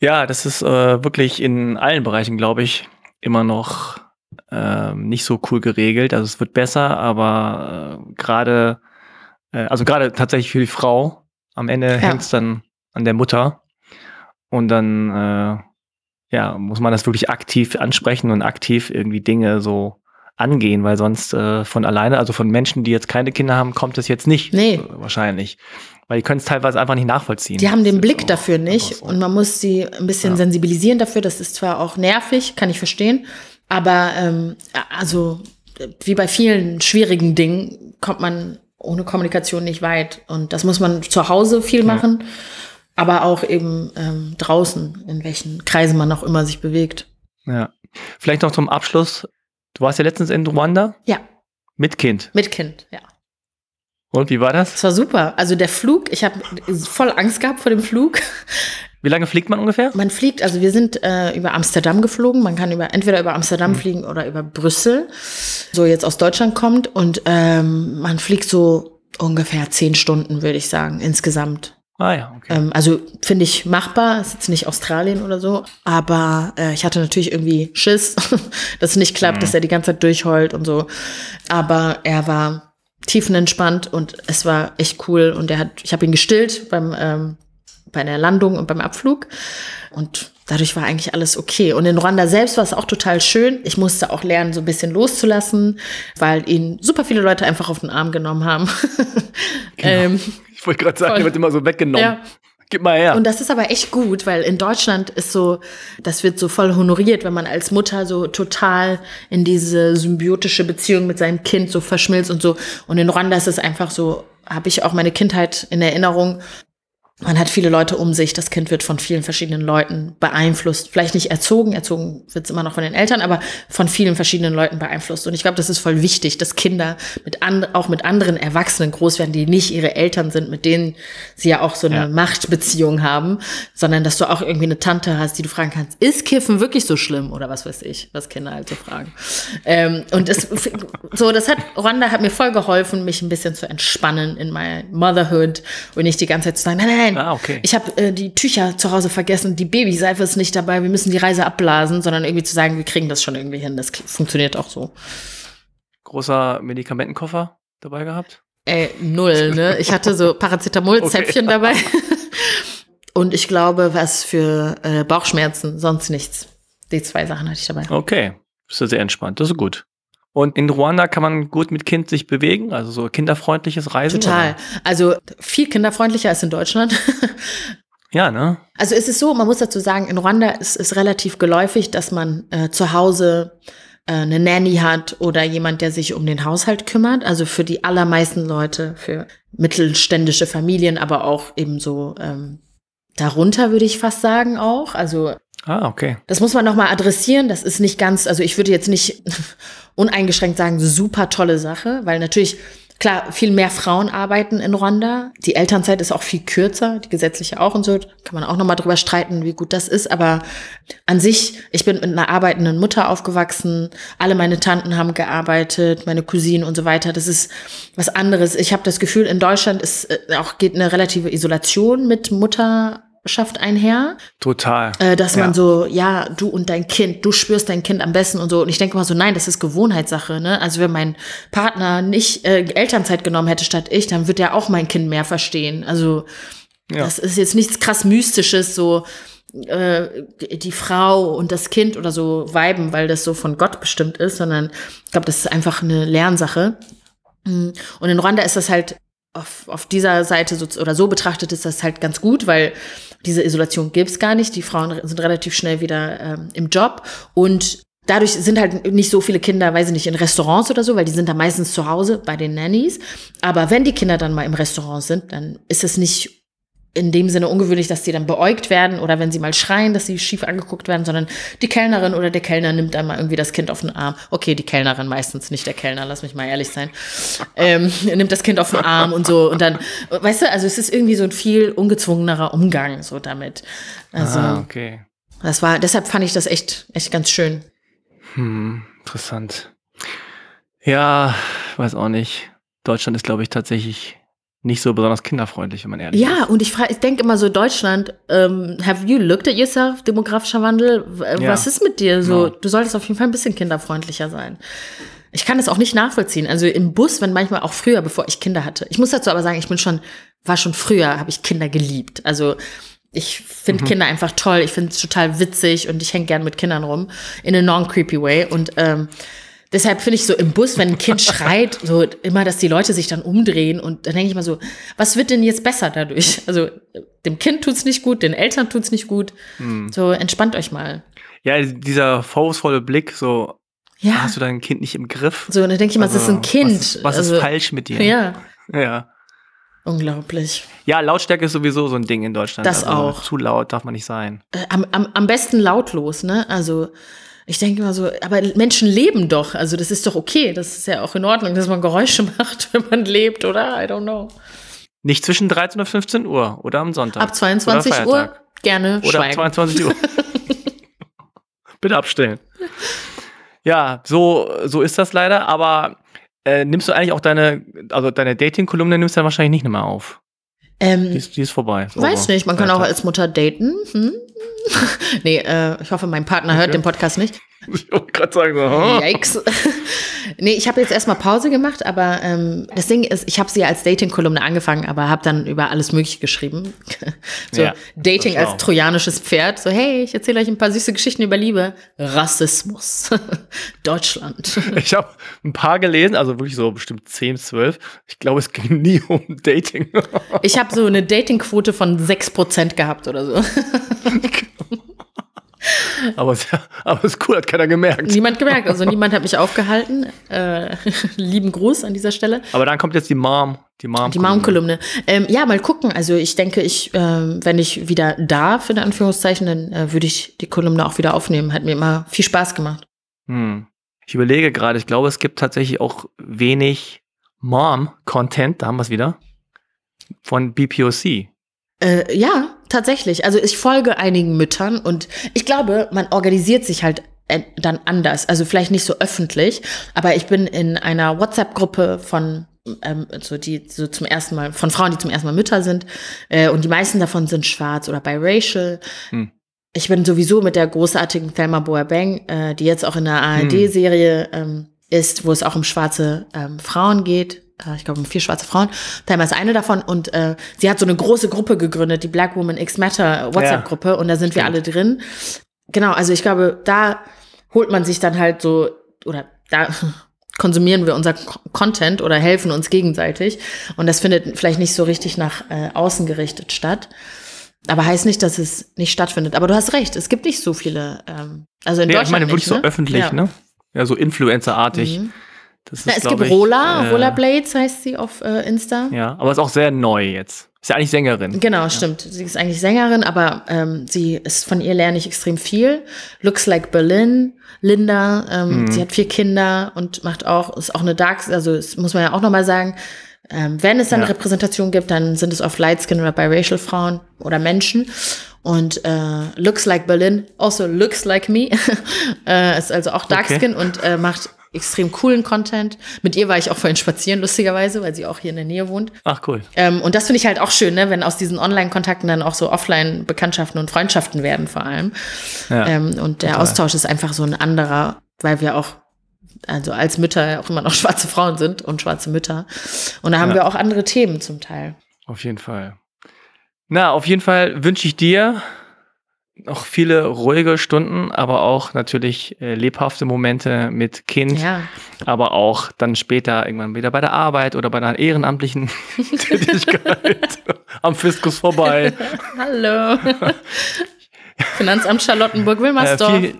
Ja, das ist äh, wirklich in allen Bereichen, glaube ich, immer noch äh, nicht so cool geregelt. Also es wird besser, aber äh, gerade, äh, also gerade tatsächlich für die Frau, am Ende ja. hängt es dann an der Mutter. Und dann äh, ja, muss man das wirklich aktiv ansprechen und aktiv irgendwie Dinge so angehen, weil sonst äh, von alleine, also von Menschen, die jetzt keine Kinder haben, kommt es jetzt nicht. Nee. Äh, wahrscheinlich. Weil die können es teilweise einfach nicht nachvollziehen. Die haben den Blick dafür nicht so. und man muss sie ein bisschen ja. sensibilisieren dafür. Das ist zwar auch nervig, kann ich verstehen, aber ähm, also wie bei vielen schwierigen Dingen kommt man ohne Kommunikation nicht weit. Und das muss man zu Hause viel machen, ja. Aber auch eben ähm, draußen, in welchen Kreisen man auch immer sich bewegt. Ja. Vielleicht noch zum Abschluss. Du warst ja letztens in Ruanda? Ja. Mit Kind? Mit Kind, ja. Und wie war das? Es war super. Also der Flug, ich habe voll Angst gehabt vor dem Flug. Wie lange fliegt man ungefähr? Man fliegt, also wir sind äh, über Amsterdam geflogen. Man kann über entweder über Amsterdam mhm. fliegen oder über Brüssel, so jetzt aus Deutschland kommt. Und ähm, man fliegt so ungefähr zehn Stunden, würde ich sagen, insgesamt. Ah ja, okay. Ähm, also finde ich machbar, ist jetzt nicht Australien oder so, aber äh, ich hatte natürlich irgendwie Schiss, dass es nicht klappt, mhm. dass er die ganze Zeit durchheult und so. Aber er war tiefenentspannt und es war echt cool und er hat, ich habe ihn gestillt beim ähm, bei der Landung und beim Abflug. Und dadurch war eigentlich alles okay. Und in Ruanda selbst war es auch total schön. Ich musste auch lernen, so ein bisschen loszulassen, weil ihn super viele Leute einfach auf den Arm genommen haben. Genau. ähm, ich wollte gerade sagen, er wird immer so weggenommen. Ja. Gib mal her. Und das ist aber echt gut, weil in Deutschland ist so, das wird so voll honoriert, wenn man als Mutter so total in diese symbiotische Beziehung mit seinem Kind so verschmilzt und so. Und in Ruanda ist es einfach so, habe ich auch meine Kindheit in Erinnerung, man hat viele Leute um sich, das Kind wird von vielen verschiedenen Leuten beeinflusst. Vielleicht nicht erzogen, erzogen wird es immer noch von den Eltern, aber von vielen verschiedenen Leuten beeinflusst. Und ich glaube, das ist voll wichtig, dass Kinder mit and auch mit anderen Erwachsenen groß werden, die nicht ihre Eltern sind, mit denen sie ja auch so eine ja. Machtbeziehung haben, sondern dass du auch irgendwie eine Tante hast, die du fragen kannst, ist Kiffen wirklich so schlimm? Oder was weiß ich, was Kinder halt so fragen. Ähm, und das, so, das hat, Rwanda hat mir voll geholfen, mich ein bisschen zu entspannen in my Motherhood und nicht die ganze Zeit zu sagen, nein, nein, nein, ah, okay. ich habe äh, die Tücher zu Hause vergessen, die Babyseife ist nicht dabei, wir müssen die Reise abblasen, sondern irgendwie zu sagen, wir kriegen das schon irgendwie hin. Das funktioniert auch so. Großer Medikamentenkoffer dabei gehabt? Ey, null, ne? Ich hatte so Paracetamol-Zäpfchen okay. dabei. Und ich glaube, was für äh, Bauchschmerzen, sonst nichts. Die zwei Sachen hatte ich dabei. Okay, das ist sehr entspannt, das ist gut. Und in Ruanda kann man gut mit Kind sich bewegen, also so kinderfreundliches Reisen. Total. Also viel kinderfreundlicher als in Deutschland. Ja, ne? Also es ist so, man muss dazu sagen, in Ruanda ist es relativ geläufig, dass man äh, zu Hause äh, eine Nanny hat oder jemand, der sich um den Haushalt kümmert. Also für die allermeisten Leute, für mittelständische Familien, aber auch eben so ähm, darunter würde ich fast sagen auch. Also Ah, okay. Das muss man nochmal adressieren. Das ist nicht ganz, also ich würde jetzt nicht uneingeschränkt sagen, super tolle Sache, weil natürlich, klar, viel mehr Frauen arbeiten in Rwanda. Die Elternzeit ist auch viel kürzer, die gesetzliche auch und so. Kann man auch nochmal drüber streiten, wie gut das ist. Aber an sich, ich bin mit einer arbeitenden Mutter aufgewachsen. Alle meine Tanten haben gearbeitet, meine Cousinen und so weiter. Das ist was anderes. Ich habe das Gefühl, in Deutschland ist äh, auch geht eine relative Isolation mit Mutter schafft einher. Total. Äh, dass ja. man so, ja, du und dein Kind, du spürst dein Kind am besten und so. Und ich denke mal so, nein, das ist Gewohnheitssache. Ne? Also wenn mein Partner nicht äh, Elternzeit genommen hätte statt ich, dann wird er auch mein Kind mehr verstehen. Also ja. das ist jetzt nichts krass Mystisches, so äh, die Frau und das Kind oder so weiben, weil das so von Gott bestimmt ist, sondern ich glaube, das ist einfach eine Lernsache. Mm. Und in Rwanda ist das halt auf, auf dieser Seite so, oder so betrachtet ist das halt ganz gut, weil diese Isolation gibt's gar nicht. Die Frauen sind relativ schnell wieder ähm, im Job und dadurch sind halt nicht so viele Kinder, weiß ich nicht, in Restaurants oder so, weil die sind da meistens zu Hause bei den Nannies. Aber wenn die Kinder dann mal im Restaurant sind, dann ist es nicht in dem Sinne ungewöhnlich, dass die dann beäugt werden oder wenn sie mal schreien, dass sie schief angeguckt werden, sondern die Kellnerin oder der Kellner nimmt dann mal irgendwie das Kind auf den Arm. Okay, die Kellnerin meistens, nicht der Kellner, lass mich mal ehrlich sein. Ähm, nimmt das Kind auf den Arm und so und dann, weißt du, also es ist irgendwie so ein viel ungezwungenerer Umgang so damit. Also, ah, okay. Das war, deshalb fand ich das echt, echt ganz schön. Hm, interessant. Ja, weiß auch nicht. Deutschland ist, glaube ich, tatsächlich nicht so besonders kinderfreundlich, wenn man ehrlich ja, ist. Ja, und ich frage, ich denke immer so, Deutschland, ähm, have you looked at yourself, demografischer Wandel? Was ja. ist mit dir? So, ja. du solltest auf jeden Fall ein bisschen kinderfreundlicher sein. Ich kann das auch nicht nachvollziehen. Also im Bus, wenn manchmal auch früher, bevor ich Kinder hatte. Ich muss dazu aber sagen, ich bin schon, war schon früher, habe ich Kinder geliebt. Also ich finde mhm. Kinder einfach toll. Ich finde es total witzig und ich hänge gern mit Kindern rum in a non-creepy way. Und ähm, Deshalb finde ich so im Bus, wenn ein Kind schreit, so immer, dass die Leute sich dann umdrehen und dann denke ich mal so, was wird denn jetzt besser dadurch? Also dem Kind tut's nicht gut, den Eltern tut's nicht gut. Hm. So entspannt euch mal. Ja, dieser vorwurfsvolle Blick, so ja. hast du dein Kind nicht im Griff? So, und dann denke ich mal, also, es ist ein Kind. Was, was also, ist falsch mit dir? Ja. Ja. Unglaublich. Ja, Lautstärke ist sowieso so ein Ding in Deutschland. Das also, auch. Zu laut darf man nicht sein. Äh, am, am, am besten lautlos, ne? Also ich denke immer so, aber Menschen leben doch. Also das ist doch okay. Das ist ja auch in Ordnung, dass man Geräusche macht, wenn man lebt, oder? I don't know. Nicht zwischen 13 und 15 Uhr oder am Sonntag. Ab 22 Uhr gerne oder schweigen. ab 22 Uhr. Bitte abstellen. Ja, so, so ist das leider, aber äh, nimmst du eigentlich auch deine, also deine Dating-Kolumne nimmst du dann wahrscheinlich nicht mehr auf. Ähm, die, ist, die ist vorbei. Ist weiß nicht, man kann auch als Mutter daten. Hm? nee, äh, ich hoffe, mein Partner hört okay. den Podcast nicht. Ich wollte gerade sagen, so, huh? Yikes. nee, ich habe jetzt erstmal Pause gemacht, aber ähm, das Ding ist, ich habe sie als Dating-Kolumne angefangen, aber habe dann über alles Mögliche geschrieben. so ja, Dating als trojanisches Pferd. So, hey, ich erzähle euch ein paar süße Geschichten über Liebe. Rassismus. Deutschland. Ich habe ein paar gelesen, also wirklich so bestimmt 10, 12. Ich glaube, es ging nie um Dating. ich habe so eine Dating-Quote von 6% gehabt oder so. aber, aber ist cool, hat keiner gemerkt. Niemand gemerkt, also niemand hat mich aufgehalten. Äh, lieben Gruß an dieser Stelle. Aber dann kommt jetzt die Mom, die Mom. Die Mom-Kolumne. Ähm, ja, mal gucken. Also ich denke, ich, äh, wenn ich wieder darf, in Anführungszeichen, dann äh, würde ich die Kolumne auch wieder aufnehmen. Hat mir immer viel Spaß gemacht. Hm. Ich überlege gerade, ich glaube, es gibt tatsächlich auch wenig Mom-Content, da haben wir es wieder, von BPOC. Äh, ja, tatsächlich. Also ich folge einigen Müttern und ich glaube, man organisiert sich halt äh, dann anders. Also vielleicht nicht so öffentlich, aber ich bin in einer WhatsApp-Gruppe von ähm, so die so zum ersten Mal von Frauen, die zum ersten Mal Mütter sind äh, und die meisten davon sind schwarz oder biracial. Hm. Ich bin sowieso mit der großartigen Thelma Boabeng, äh, die jetzt auch in der ARD-Serie ähm, ist, wo es auch um schwarze ähm, Frauen geht, ich glaube, vier schwarze Frauen. Thelma ist eine davon und äh, sie hat so eine große Gruppe gegründet, die Black Woman X Matter WhatsApp-Gruppe ja. und da sind Stimmt. wir alle drin. Genau, also ich glaube, da holt man sich dann halt so, oder da konsumieren wir unser Content oder helfen uns gegenseitig und das findet vielleicht nicht so richtig nach äh, außen gerichtet statt. Aber heißt nicht, dass es nicht stattfindet. Aber du hast recht, es gibt nicht so viele. Ähm, also in ja, Deutschland. Ich meine, wirklich ne? so öffentlich, ja. ne? Ja, so Influencer-artig. Mhm. Ist, Na, es gibt Rola, äh, Rola Blades heißt sie auf äh, Insta. Ja, aber ist auch sehr neu jetzt. Ist ja eigentlich Sängerin. Genau, ja. stimmt. Sie ist eigentlich Sängerin, aber ähm, sie ist von ihr lerne ich extrem viel. Looks like Berlin, Linda, ähm, mhm. sie hat vier Kinder und macht auch, ist auch eine Dark, also das muss man ja auch nochmal sagen, ähm, wenn es dann ja. Repräsentation gibt, dann sind es oft Lightskin oder biracial Frauen oder Menschen. Und äh, Looks Like Berlin, also Looks Like Me, äh, ist also auch Darkskin okay. und äh, macht extrem coolen Content. Mit ihr war ich auch vorhin spazieren, lustigerweise, weil sie auch hier in der Nähe wohnt. Ach, cool. Ähm, und das finde ich halt auch schön, ne, wenn aus diesen Online-Kontakten dann auch so Offline-Bekanntschaften und Freundschaften werden, vor allem. Ja, ähm, und der total. Austausch ist einfach so ein anderer, weil wir auch also als Mütter auch immer noch schwarze Frauen sind und schwarze Mütter. Und da haben ja. wir auch andere Themen zum Teil. Auf jeden Fall. Na, auf jeden Fall wünsche ich dir noch viele ruhige Stunden, aber auch natürlich äh, lebhafte Momente mit Kind, ja. aber auch dann später irgendwann wieder bei der Arbeit oder bei einer ehrenamtlichen Tätigkeit am Fiskus vorbei. Hallo. Finanzamt Charlottenburg-Wilmersdorf. Äh, viel,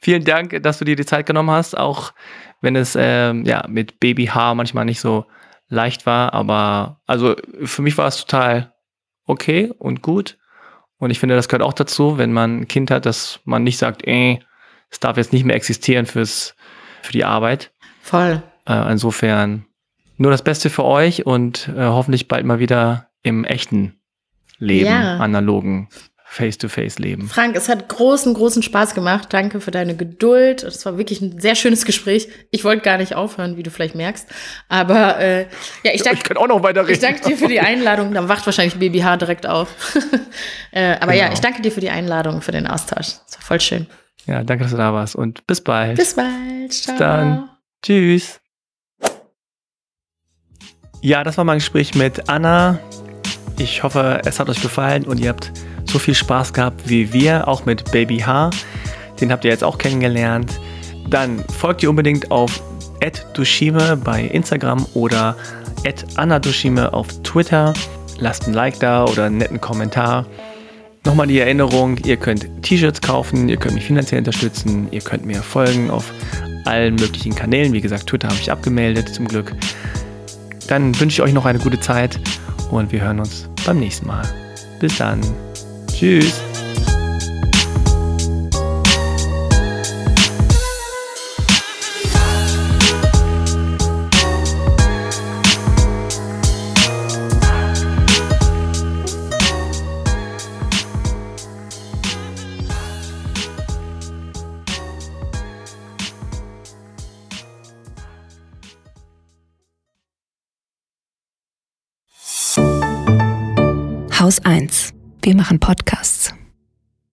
vielen Dank, dass du dir die Zeit genommen hast, auch wenn es ähm, ja mit Babyhaar manchmal nicht so leicht war, aber also für mich war es total okay und gut. Und ich finde, das gehört auch dazu, wenn man ein Kind hat, dass man nicht sagt, ey, es darf jetzt nicht mehr existieren fürs, für die Arbeit. Voll. Äh, insofern nur das Beste für euch und äh, hoffentlich bald mal wieder im echten Leben, ja. analogen Face-to-Face-Leben. Frank, es hat großen, großen Spaß gemacht. Danke für deine Geduld. Es war wirklich ein sehr schönes Gespräch. Ich wollte gar nicht aufhören, wie du vielleicht merkst. Aber äh, ja, ich danke. Ich kann auch noch weiter reden. Ich danke dir für die Einladung. Dann wacht wahrscheinlich BBH direkt auf. äh, aber genau. ja, ich danke dir für die Einladung, für den Austausch. Es war voll schön. Ja, danke, dass du da warst und bis bald. Bis bald. Ciao. Bis dann. Tschüss. Ja, das war mein Gespräch mit Anna. Ich hoffe, es hat euch gefallen und ihr habt so viel Spaß gehabt wie wir, auch mit Baby H. Den habt ihr jetzt auch kennengelernt. Dann folgt ihr unbedingt auf @dushime bei Instagram oder @annadushime auf Twitter. Lasst ein Like da oder einen netten Kommentar. Nochmal die Erinnerung, ihr könnt T-Shirts kaufen, ihr könnt mich finanziell unterstützen, ihr könnt mir folgen auf allen möglichen Kanälen. Wie gesagt, Twitter habe ich abgemeldet, zum Glück. Dann wünsche ich euch noch eine gute Zeit und wir hören uns beim nächsten Mal. Bis dann. Tschüss. Haus 1. Wir machen Podcasts.